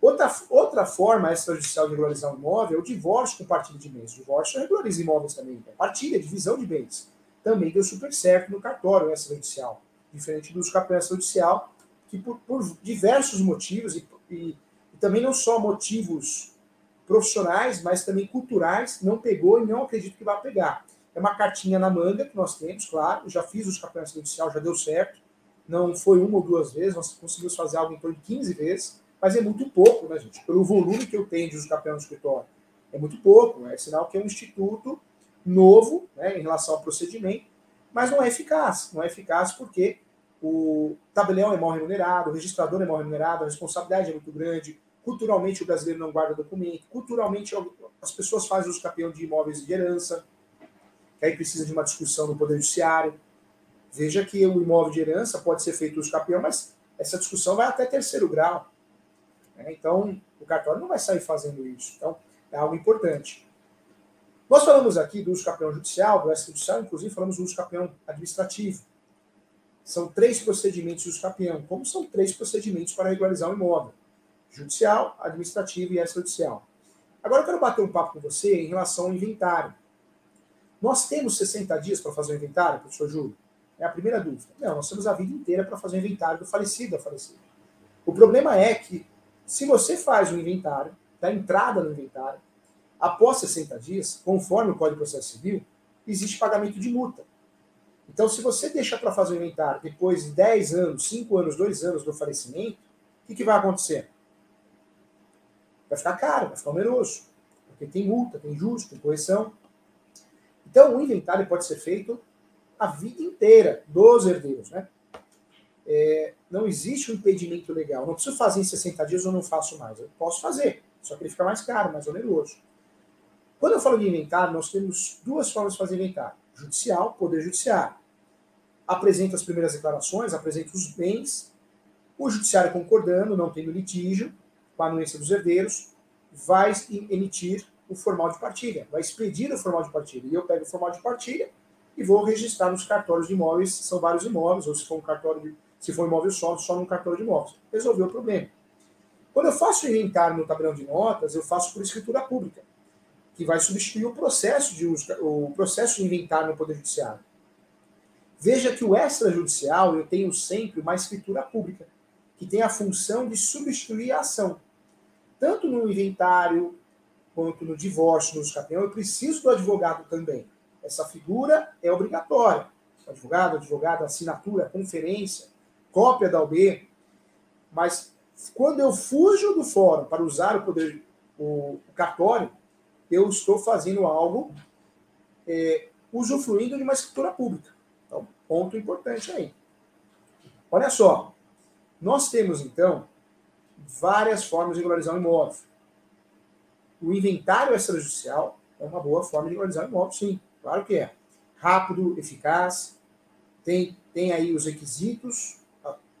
Outra, outra forma extrajudicial de regularizar um imóvel é o divórcio com partilha de bens. O divórcio regulariza imóveis também. É partilha, divisão de bens. Também deu super certo no cartório extrajudicial. Diferente do campeão extrajudicial, que por, por diversos motivos, e, e, e, também não só motivos profissionais, mas também culturais, não pegou e não acredito que vai pegar. É uma cartinha na manga que nós temos, claro. Já fiz os campeões judicial, já deu certo. Não foi uma ou duas vezes, nós conseguimos fazer algo em torno de 15 vezes, mas é muito pouco, né, gente? Pelo volume que eu tenho de uso campeão no escritório. É muito pouco, é sinal que é um instituto novo né, em relação ao procedimento, mas não é eficaz. Não é eficaz porque o tabelião é mal remunerado, o registrador é mal remunerado, a responsabilidade é muito grande, culturalmente o brasileiro não guarda documento, culturalmente as pessoas fazem uso campeão de imóveis de herança, que aí precisa de uma discussão no Poder Judiciário. Veja que o imóvel de herança pode ser feito uso campeão, mas essa discussão vai até terceiro grau. Né? Então, o cartório não vai sair fazendo isso. Então, é algo importante. Nós falamos aqui do uso campeão judicial, do extrajudicial, inclusive falamos do uso campeão administrativo. São três procedimentos de campeão, como são três procedimentos para regularizar um imóvel: judicial, administrativo e extrajudicial. Agora eu quero bater um papo com você em relação ao inventário. Nós temos 60 dias para fazer o inventário, professor Júlio? É a primeira dúvida. Não, nós temos a vida inteira para fazer o inventário do falecido da falecida. O problema é que, se você faz o inventário, da entrada no inventário, após 60 dias, conforme o Código de Processo Civil, existe pagamento de multa. Então, se você deixa para fazer o inventário depois de 10 anos, 5 anos, 2 anos do falecimento, o que, que vai acontecer? Vai ficar caro, vai ficar oneroso. Porque tem multa, tem juros, tem correção. Então, o inventário pode ser feito a vida inteira dos herdeiros. Né? É, não existe um impedimento legal. Não preciso fazer em 60 dias ou não faço mais. Eu posso fazer, só que ele fica mais caro, mais oneroso. Quando eu falo de inventário, nós temos duas formas de fazer inventário: judicial, poder judiciário apresenta as primeiras declarações, apresenta os bens, o judiciário concordando, não tendo litígio, com a anuência dos herdeiros, vai emitir o formal de partilha, vai expedir o formal de partilha. E eu pego o formal de partilha e vou registrar nos cartórios de imóveis, são vários imóveis, ou se for um cartório de, se for um imóvel só, só num cartório de imóveis. Resolveu o problema. Quando eu faço o inventário no tabelão de notas, eu faço por escritura pública, que vai substituir o processo de uso, o processo de inventário no Poder Judiciário. Veja que o extrajudicial eu tenho sempre uma escritura pública, que tem a função de substituir a ação. Tanto no inventário, quanto no divórcio, no escapeão, eu preciso do advogado também. Essa figura é obrigatória. Advogado, advogada, assinatura, conferência, cópia da OB. Mas quando eu fujo do fórum para usar o poder, o, o cartório, eu estou fazendo algo é, usufruindo de uma escritura pública. Ponto importante aí. Olha só, nós temos então várias formas de regularizar um imóvel. O inventário extrajudicial é uma boa forma de regularizar um imóvel, sim, claro que é. Rápido, eficaz, tem, tem aí os requisitos,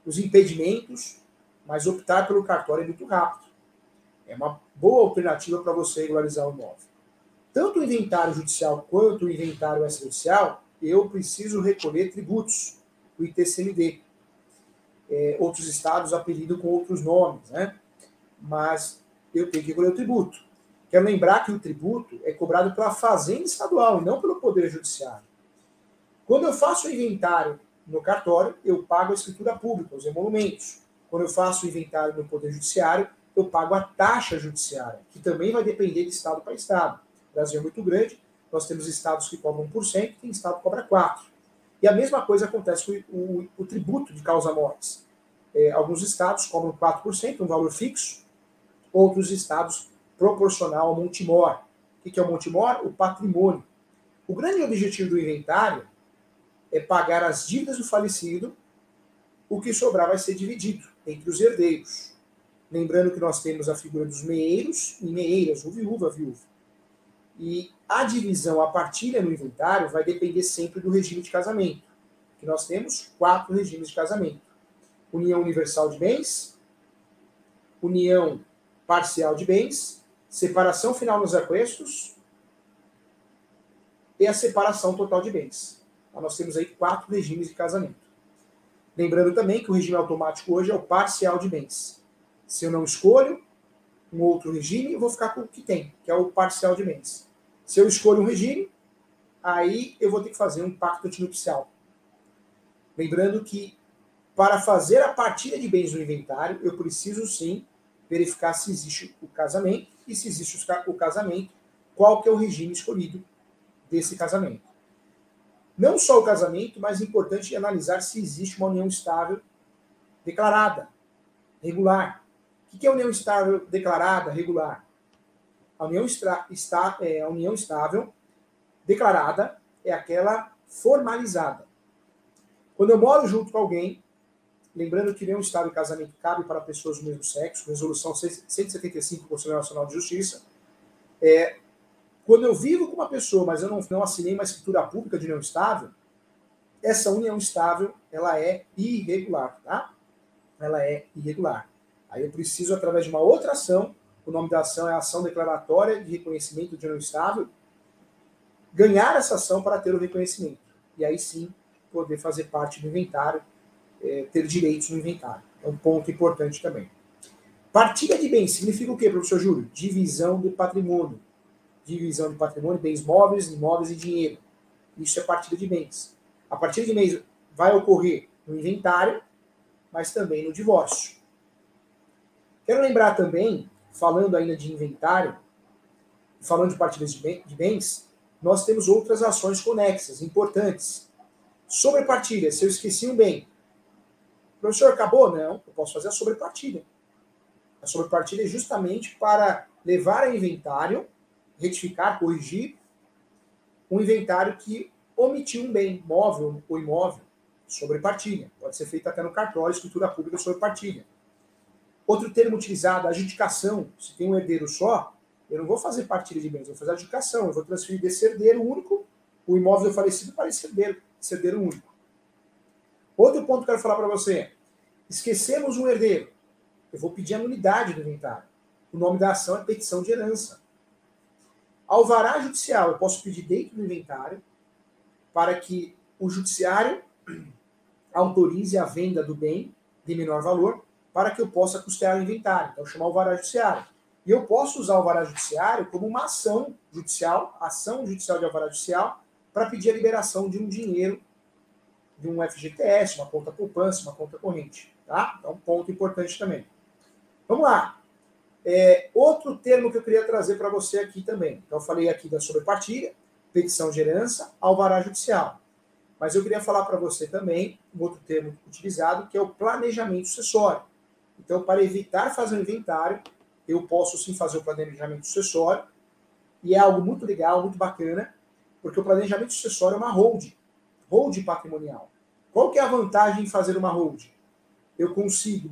os impedimentos, mas optar pelo cartório é muito rápido. É uma boa alternativa para você regularizar o imóvel. Tanto o inventário judicial quanto o inventário extrajudicial, eu preciso recolher tributos, o ITCMD. É, outros estados apelidam com outros nomes, né? Mas eu tenho que recolher o tributo. Quero lembrar que o tributo é cobrado pela Fazenda Estadual e não pelo Poder Judiciário. Quando eu faço o inventário no cartório, eu pago a escritura pública, os emolumentos. Quando eu faço o inventário no Poder Judiciário, eu pago a taxa judiciária, que também vai depender de estado para estado. O Brasil é muito grande, nós temos estados que cobram 1%, tem estado que cobra 4%. E a mesma coisa acontece com o, o, o tributo de causa-mortes. É, alguns estados cobram 4%, um valor fixo, outros estados proporcional ao Montemor. O que é o Montemor? O patrimônio. O grande objetivo do inventário é pagar as dívidas do falecido, o que sobrar vai ser dividido entre os herdeiros. Lembrando que nós temos a figura dos meeiros e meeiras, o viúva, viúva. E a divisão, a partilha no inventário vai depender sempre do regime de casamento. Que nós temos quatro regimes de casamento: união universal de bens, união parcial de bens, separação final nos aquestos e a separação total de bens. Então, nós temos aí quatro regimes de casamento. Lembrando também que o regime automático hoje é o parcial de bens. Se eu não escolho um outro regime, eu vou ficar com o que tem, que é o parcial de bens. Se eu escolho um regime, aí eu vou ter que fazer um pacto antinupcial. Lembrando que para fazer a partilha de bens no inventário, eu preciso sim verificar se existe o casamento e se existe o casamento, qual que é o regime escolhido desse casamento. Não só o casamento, mas é importante analisar se existe uma união estável declarada, regular. O que é união estável declarada, regular? A união, está, está, é, a união estável declarada é aquela formalizada. Quando eu moro junto com alguém, lembrando que união estável e casamento cabe para pessoas do mesmo sexo, resolução 175 do Conselho Nacional de Justiça, é, quando eu vivo com uma pessoa, mas eu não, não assinei uma escritura pública de união estável, essa união estável ela é irregular, tá? Ela é irregular. Aí eu preciso, através de uma outra ação, o nome da ação é Ação Declaratória de Reconhecimento de União Estável, ganhar essa ação para ter o reconhecimento. E aí sim poder fazer parte do inventário, é, ter direitos no inventário. É um ponto importante também. Partilha de bens significa o quê, professor Júlio? Divisão do patrimônio. Divisão de patrimônio, bens móveis, imóveis e dinheiro. Isso é partilha de bens. A partilha de bens vai ocorrer no inventário, mas também no divórcio. Quero lembrar também falando ainda de inventário, falando de partilhas de bens, nós temos outras ações conexas, importantes. Sobrepartilha, se eu esqueci um bem. Professor, acabou? Não, eu posso fazer a sobrepartilha. A sobrepartilha é justamente para levar a inventário, retificar, corrigir um inventário que omitiu um bem, móvel ou imóvel, sobrepartilha. Pode ser feito até no cartório, escritura pública sobre partilha. Outro termo utilizado, adjudicação. Se tem um herdeiro só, eu não vou fazer partilha de bens, vou fazer adjudicação. Eu vou transferir desse herdeiro único o imóvel do falecido para esse herdeiro, esse herdeiro único. Outro ponto que eu quero falar para você. Esquecemos um herdeiro. Eu vou pedir a nulidade do inventário. O nome da ação é petição de herança. Alvará judicial, eu posso pedir dentro do inventário para que o judiciário autorize a venda do bem de menor valor para que eu possa custear o inventário. Então, chamar o vará judiciário. E eu posso usar o vará judiciário como uma ação judicial, ação judicial de alvará judicial, para pedir a liberação de um dinheiro de um FGTS, uma conta poupança, uma conta corrente. Tá? Então, ponto importante também. Vamos lá. É, outro termo que eu queria trazer para você aqui também. Então, eu falei aqui da sobrepartilha, petição de herança, alvará judicial. Mas eu queria falar para você também um outro termo utilizado, que é o planejamento sucessório. Então, para evitar fazer um inventário, eu posso sim fazer o planejamento sucessório, e é algo muito legal, muito bacana, porque o planejamento sucessório é uma hold, hold patrimonial. Qual que é a vantagem em fazer uma hold? Eu consigo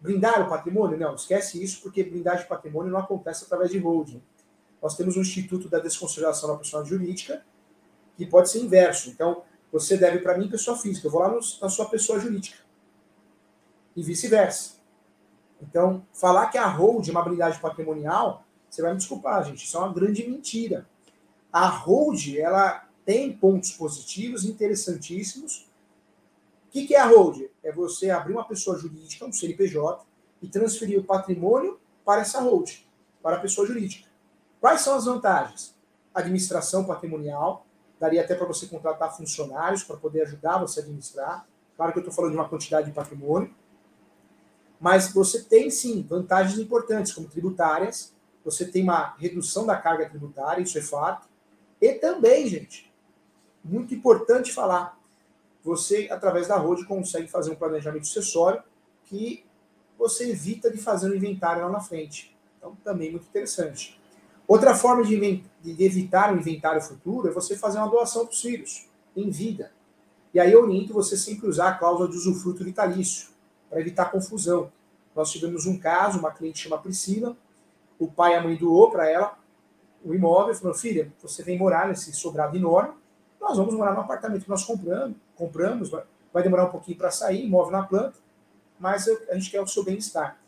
blindar o patrimônio? Não, esquece isso, porque blindagem de patrimônio não acontece através de holding. Nós temos um Instituto da Desconsideração da Pessoa Jurídica, que pode ser inverso. Então, você deve para mim pessoa física, eu vou lá no, na sua pessoa jurídica. E vice-versa. Então, falar que a hold é uma blindagem patrimonial, você vai me desculpar, gente, isso é uma grande mentira. A hold, ela tem pontos positivos interessantíssimos. O que, que é a hold? É você abrir uma pessoa jurídica, um CNPJ, e transferir o patrimônio para essa hold, para a pessoa jurídica. Quais são as vantagens? Administração patrimonial, daria até para você contratar funcionários para poder ajudar você a administrar. Claro que eu estou falando de uma quantidade de patrimônio. Mas você tem sim vantagens importantes, como tributárias, você tem uma redução da carga tributária, isso é fato. E também, gente, muito importante falar, você, através da ROD, consegue fazer um planejamento sucessório que você evita de fazer um inventário lá na frente. Então, também muito interessante. Outra forma de, de evitar um inventário futuro é você fazer uma doação para os filhos, em vida. E aí eu oriento você sempre usar a cláusula de usufruto vitalício, para evitar confusão. Nós tivemos um caso, uma cliente chama Priscila, o pai e a mãe doou para ela o imóvel, falou, filha, você vem morar nesse sobrado enorme, nós vamos morar no apartamento que nós compramos, compramos vai demorar um pouquinho para sair, imóvel na planta, mas a gente quer o seu bem-estar.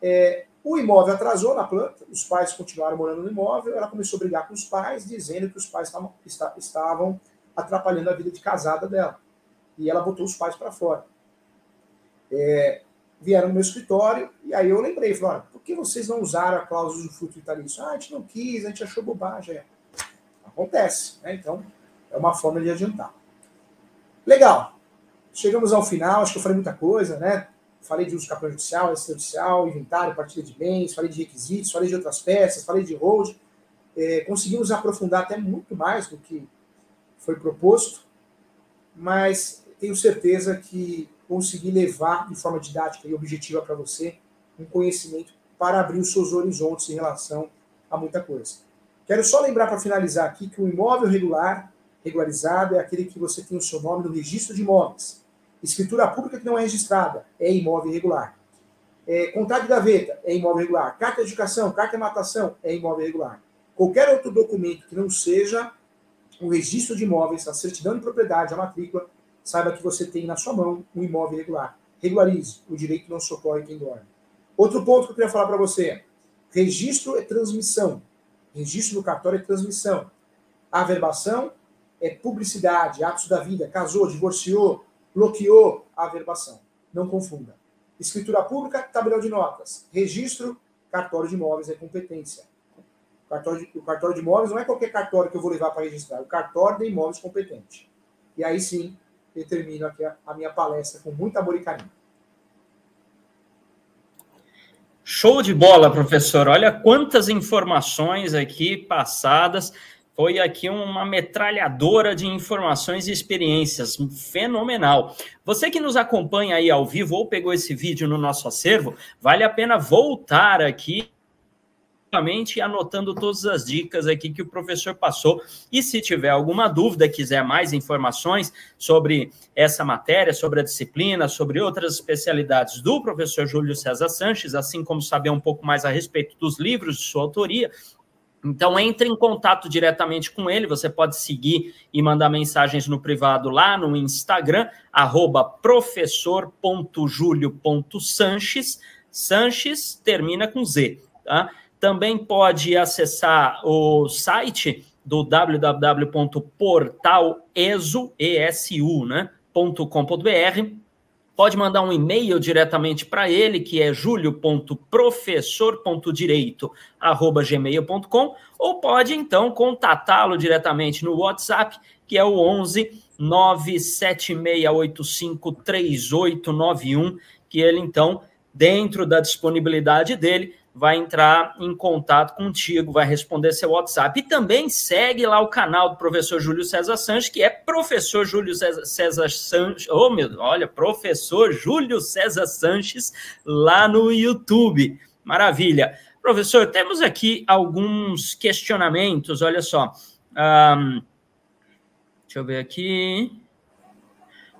É, o imóvel atrasou na planta, os pais continuaram morando no imóvel, ela começou a brigar com os pais, dizendo que os pais estavam, estavam atrapalhando a vida de casada dela. E ela botou os pais para fora. É, vieram no meu escritório, e aí eu lembrei, falei, por que vocês não usaram a cláusula de fruto vitalício? Ah, a gente não quis, a gente achou bobagem. É. Acontece, né? Então, é uma forma de adiantar. Legal. Chegamos ao final, acho que eu falei muita coisa, né? Falei de uso capão judicial, extrajudicial, inventário, partilha de bens, falei de requisitos, falei de outras peças, falei de hold. É, conseguimos aprofundar até muito mais do que foi proposto, mas tenho certeza que consegui levar de forma didática e objetiva para você um conhecimento para abrir os seus horizontes em relação a muita coisa. Quero só lembrar para finalizar aqui que o imóvel regular, regularizado, é aquele que você tem o seu nome no registro de imóveis. Escritura pública que não é registrada é imóvel irregular. É, contrato de gaveta é imóvel irregular. Carta de educação, carta de matação é imóvel irregular. Qualquer outro documento que não seja o registro de imóveis, a certidão de propriedade, a matrícula, saiba que você tem na sua mão um imóvel irregular. Regularize. O direito não socorre quem dorme. Outro ponto que eu queria falar para você. Registro é transmissão. Registro no cartório é transmissão. Averbação é publicidade, atos da vida. Casou, divorciou, bloqueou a averbação. Não confunda. Escritura pública, tabelião de notas. Registro, cartório de imóveis é competência. O cartório de, o cartório de imóveis não é qualquer cartório que eu vou levar para registrar, o cartório de imóveis competente. E aí sim, eu termino aqui a, a minha palestra com muito amor e carinho. Show de bola, professor. Olha quantas informações aqui passadas. Foi aqui uma metralhadora de informações e experiências. Fenomenal. Você que nos acompanha aí ao vivo ou pegou esse vídeo no nosso acervo, vale a pena voltar aqui anotando todas as dicas aqui que o professor passou. E se tiver alguma dúvida, quiser mais informações sobre essa matéria, sobre a disciplina, sobre outras especialidades do professor Júlio César Sanches, assim como saber um pouco mais a respeito dos livros de sua autoria, então entre em contato diretamente com ele, você pode seguir e mandar mensagens no privado lá no Instagram, professor.julio.sanches, Sanches termina com Z, tá? Também pode acessar o site do www.portalesu.com.br né, pode mandar um e-mail diretamente para ele, que é julio.professor.direito@gmail.com, ou pode então contatá-lo diretamente no WhatsApp, que é o 11 976853891, que ele então, dentro da disponibilidade dele, vai entrar em contato contigo, vai responder seu WhatsApp. E também segue lá o canal do professor Júlio César Sanches, que é professor Júlio César Sanches. Oh, meu, olha, professor Júlio César Sanches lá no YouTube. Maravilha. Professor, temos aqui alguns questionamentos, olha só. Um, deixa eu ver aqui.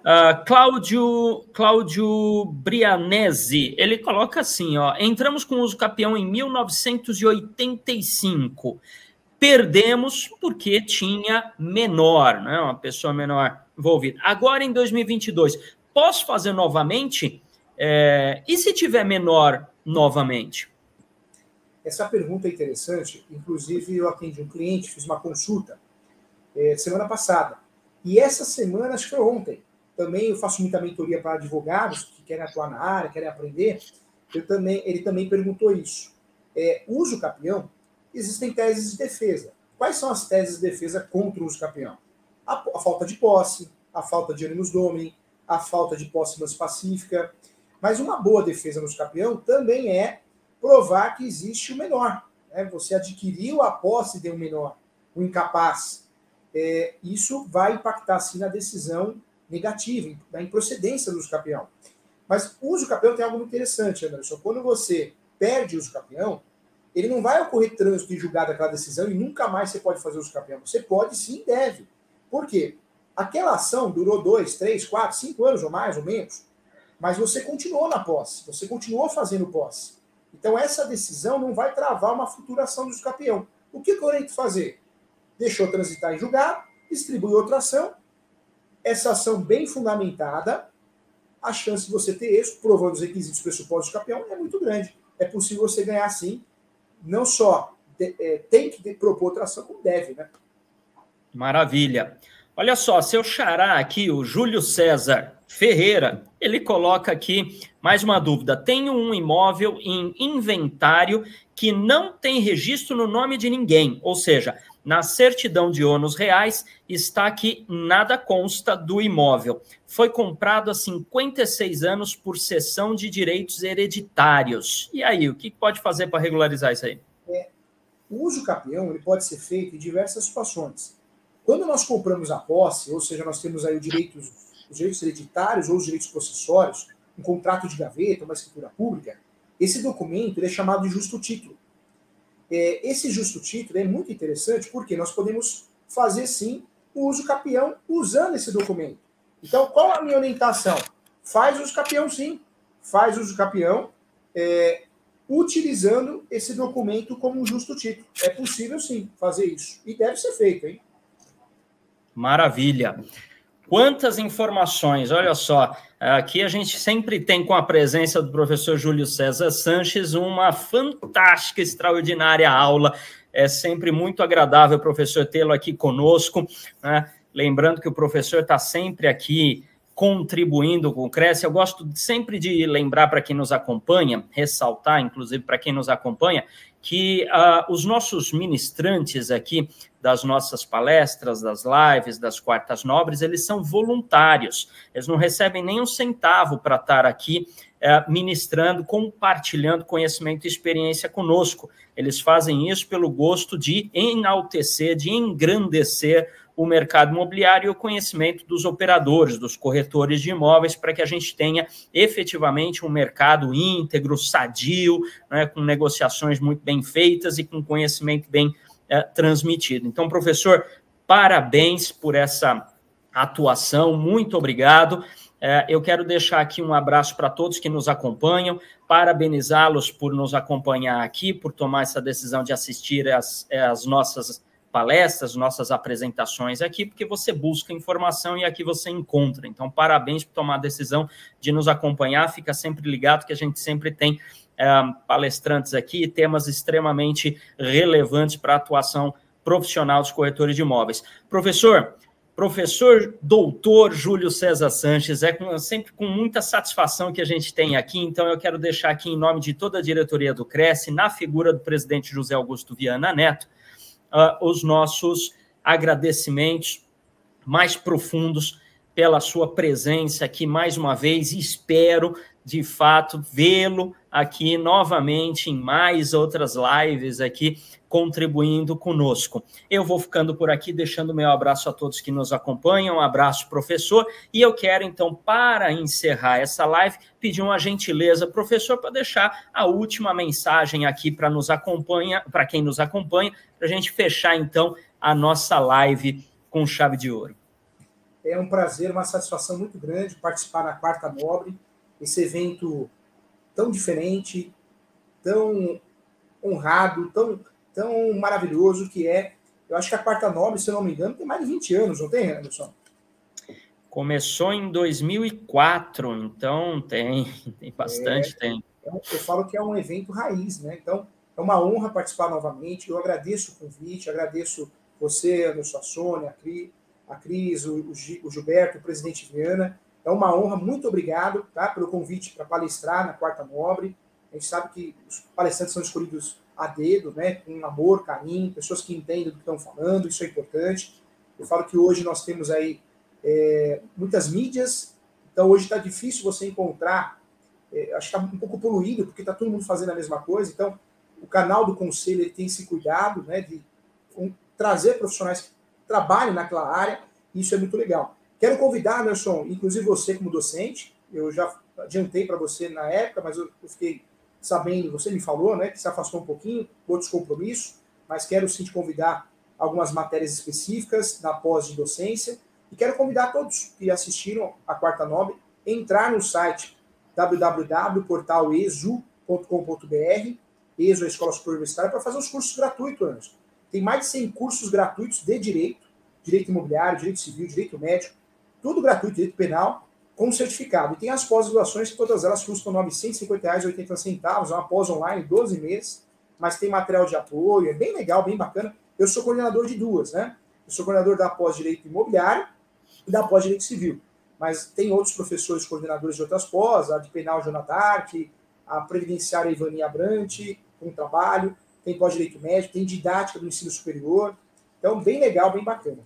Uh, Cláudio, Cláudio Brianese, ele coloca assim, ó, entramos com o uso capião em 1985, perdemos porque tinha menor, né, uma pessoa menor envolvida. Agora, em 2022, posso fazer novamente? É, e se tiver menor novamente? Essa pergunta é interessante, inclusive eu atendi um cliente, fiz uma consulta é, semana passada, e essa semana, acho que foi ontem, também eu faço muita mentoria para advogados que querem atuar na área, querem aprender. Eu também, ele também perguntou isso. É, uso capião, existem teses de defesa. Quais são as teses de defesa contra o uso capião? A, a falta de posse, a falta de ânimos domini, a falta de posse mais pacífica. Mas uma boa defesa no capião também é provar que existe o menor. Né? Você adquiriu a posse de um menor, o um incapaz. É, isso vai impactar, sim, na decisão negativa, da improcedência do uso. Mas o uso capião tem algo interessante, Anderson. Quando você perde o uso capião, ele não vai ocorrer trânsito e julgado aquela decisão e nunca mais você pode fazer uso capião. Você pode sim deve. Por quê? Aquela ação durou dois, três, quatro, cinco anos ou mais ou menos, mas você continuou na posse, você continuou fazendo posse. Então essa decisão não vai travar uma futura ação do uso capião. O que, que eu oriento fazer? Deixou transitar em julgado, distribui outra ação essa ação bem fundamentada, a chance de você ter êxito, provando os requisitos pressupostos do campeão, é muito grande. É possível você ganhar sim, não só de, é, tem que propor outra ação, como deve, né? Maravilha. Olha só, seu xará aqui, o Júlio César Ferreira, ele coloca aqui mais uma dúvida. Tenho um imóvel em inventário que não tem registro no nome de ninguém, ou seja, na certidão de ônus reais está que nada consta do imóvel. Foi comprado há 56 anos por cessão de direitos hereditários. E aí, o que pode fazer para regularizar isso aí? É, o uso capião ele pode ser feito em diversas situações. Quando nós compramos a posse, ou seja, nós temos aí os direitos, os direitos hereditários ou os direitos possessórios, um contrato de gaveta, uma escritura pública, esse documento é chamado de justo título. É, esse justo título é muito interessante porque nós podemos fazer sim o uso capião usando esse documento. Então, qual a minha orientação? Faz uso capião sim, faz uso capião é, utilizando esse documento como um justo título. É possível sim fazer isso e deve ser feito, hein? Maravilha. Quantas informações, olha só. Aqui a gente sempre tem com a presença do professor Júlio César Sanches uma fantástica, extraordinária aula. É sempre muito agradável, professor, tê-lo aqui conosco. Né? Lembrando que o professor está sempre aqui contribuindo com o Cresce. Eu gosto sempre de lembrar para quem nos acompanha, ressaltar, inclusive, para quem nos acompanha, que uh, os nossos ministrantes aqui das nossas palestras, das lives, das quartas nobres, eles são voluntários. Eles não recebem nem um centavo para estar aqui uh, ministrando, compartilhando conhecimento e experiência conosco. Eles fazem isso pelo gosto de enaltecer, de engrandecer o mercado imobiliário e o conhecimento dos operadores, dos corretores de imóveis, para que a gente tenha efetivamente um mercado íntegro, sadio, né, com negociações muito bem feitas e com conhecimento bem é, transmitido. Então, professor, parabéns por essa atuação, muito obrigado. É, eu quero deixar aqui um abraço para todos que nos acompanham, parabenizá-los por nos acompanhar aqui, por tomar essa decisão de assistir às, às nossas palestras, nossas apresentações aqui, porque você busca informação e aqui você encontra. Então, parabéns por tomar a decisão de nos acompanhar. Fica sempre ligado que a gente sempre tem é, palestrantes aqui, temas extremamente relevantes para a atuação profissional dos corretores de imóveis. Professor, Professor doutor Júlio César Sanches, é com, sempre com muita satisfação que a gente tem aqui, então eu quero deixar aqui em nome de toda a diretoria do Cresce, na figura do presidente José Augusto Viana Neto, uh, os nossos agradecimentos mais profundos pela sua presença aqui mais uma vez. Espero, de fato, vê-lo aqui novamente em mais outras lives aqui contribuindo conosco. Eu vou ficando por aqui, deixando meu abraço a todos que nos acompanham, um abraço, professor, e eu quero então, para encerrar essa live, pedir uma gentileza, professor, para deixar a última mensagem aqui para nos acompanha, para quem nos acompanha, para a gente fechar então a nossa live com chave de ouro. É um prazer, uma satisfação muito grande participar na Quarta Nobre, esse evento tão diferente, tão honrado, tão tão maravilhoso que é. Eu acho que a Quarta Nobre, se eu não me engano, tem mais de 20 anos, não tem, Anderson? Começou em 2004, então tem, tem bastante é, tempo. Então, eu falo que é um evento raiz, né? Então, é uma honra participar novamente. Eu agradeço o convite, agradeço você, Anderson, a Sônia, a Cris, a Cris o, o Gilberto, o presidente Viana. É uma honra, muito obrigado tá, pelo convite para palestrar na Quarta Nobre. A gente sabe que os palestrantes são escolhidos a dedo, né, com amor, carinho, pessoas que entendem do que estão falando, isso é importante. Eu falo que hoje nós temos aí é, muitas mídias, então hoje está difícil você encontrar, é, acho que está um pouco poluído, porque está todo mundo fazendo a mesma coisa, então o canal do conselho ele tem esse cuidado né, de um, trazer profissionais que trabalhem naquela área, e isso é muito legal. Quero convidar, Nelson, inclusive você como docente, eu já adiantei para você na época, mas eu, fiquei sabendo, você me falou, né, que se afastou um pouquinho, outros compromissos, mas quero sim te convidar algumas matérias específicas da pós de docência e quero convidar todos que assistiram a Quarta Nobre a entrar no site www.portalesu.com.br, ESO, a Escola Superior Universitária, para fazer os cursos gratuitos, Anderson. Tem mais de 100 cursos gratuitos de direito, direito imobiliário, direito civil, direito médico, tudo gratuito, direito penal, com certificado. E tem as pós-graduações, que todas elas custam R$ 950,80, é uma pós online, 12 meses, mas tem material de apoio, é bem legal, bem bacana. Eu sou coordenador de duas, né? Eu sou coordenador da pós-direito imobiliário e da pós-direito civil. Mas tem outros professores coordenadores de outras pós, a de penal Jonathan Dark, a previdenciária Ivani Abrante, com trabalho, tem pós-direito médico, tem didática do ensino superior. Então, bem legal, bem bacana.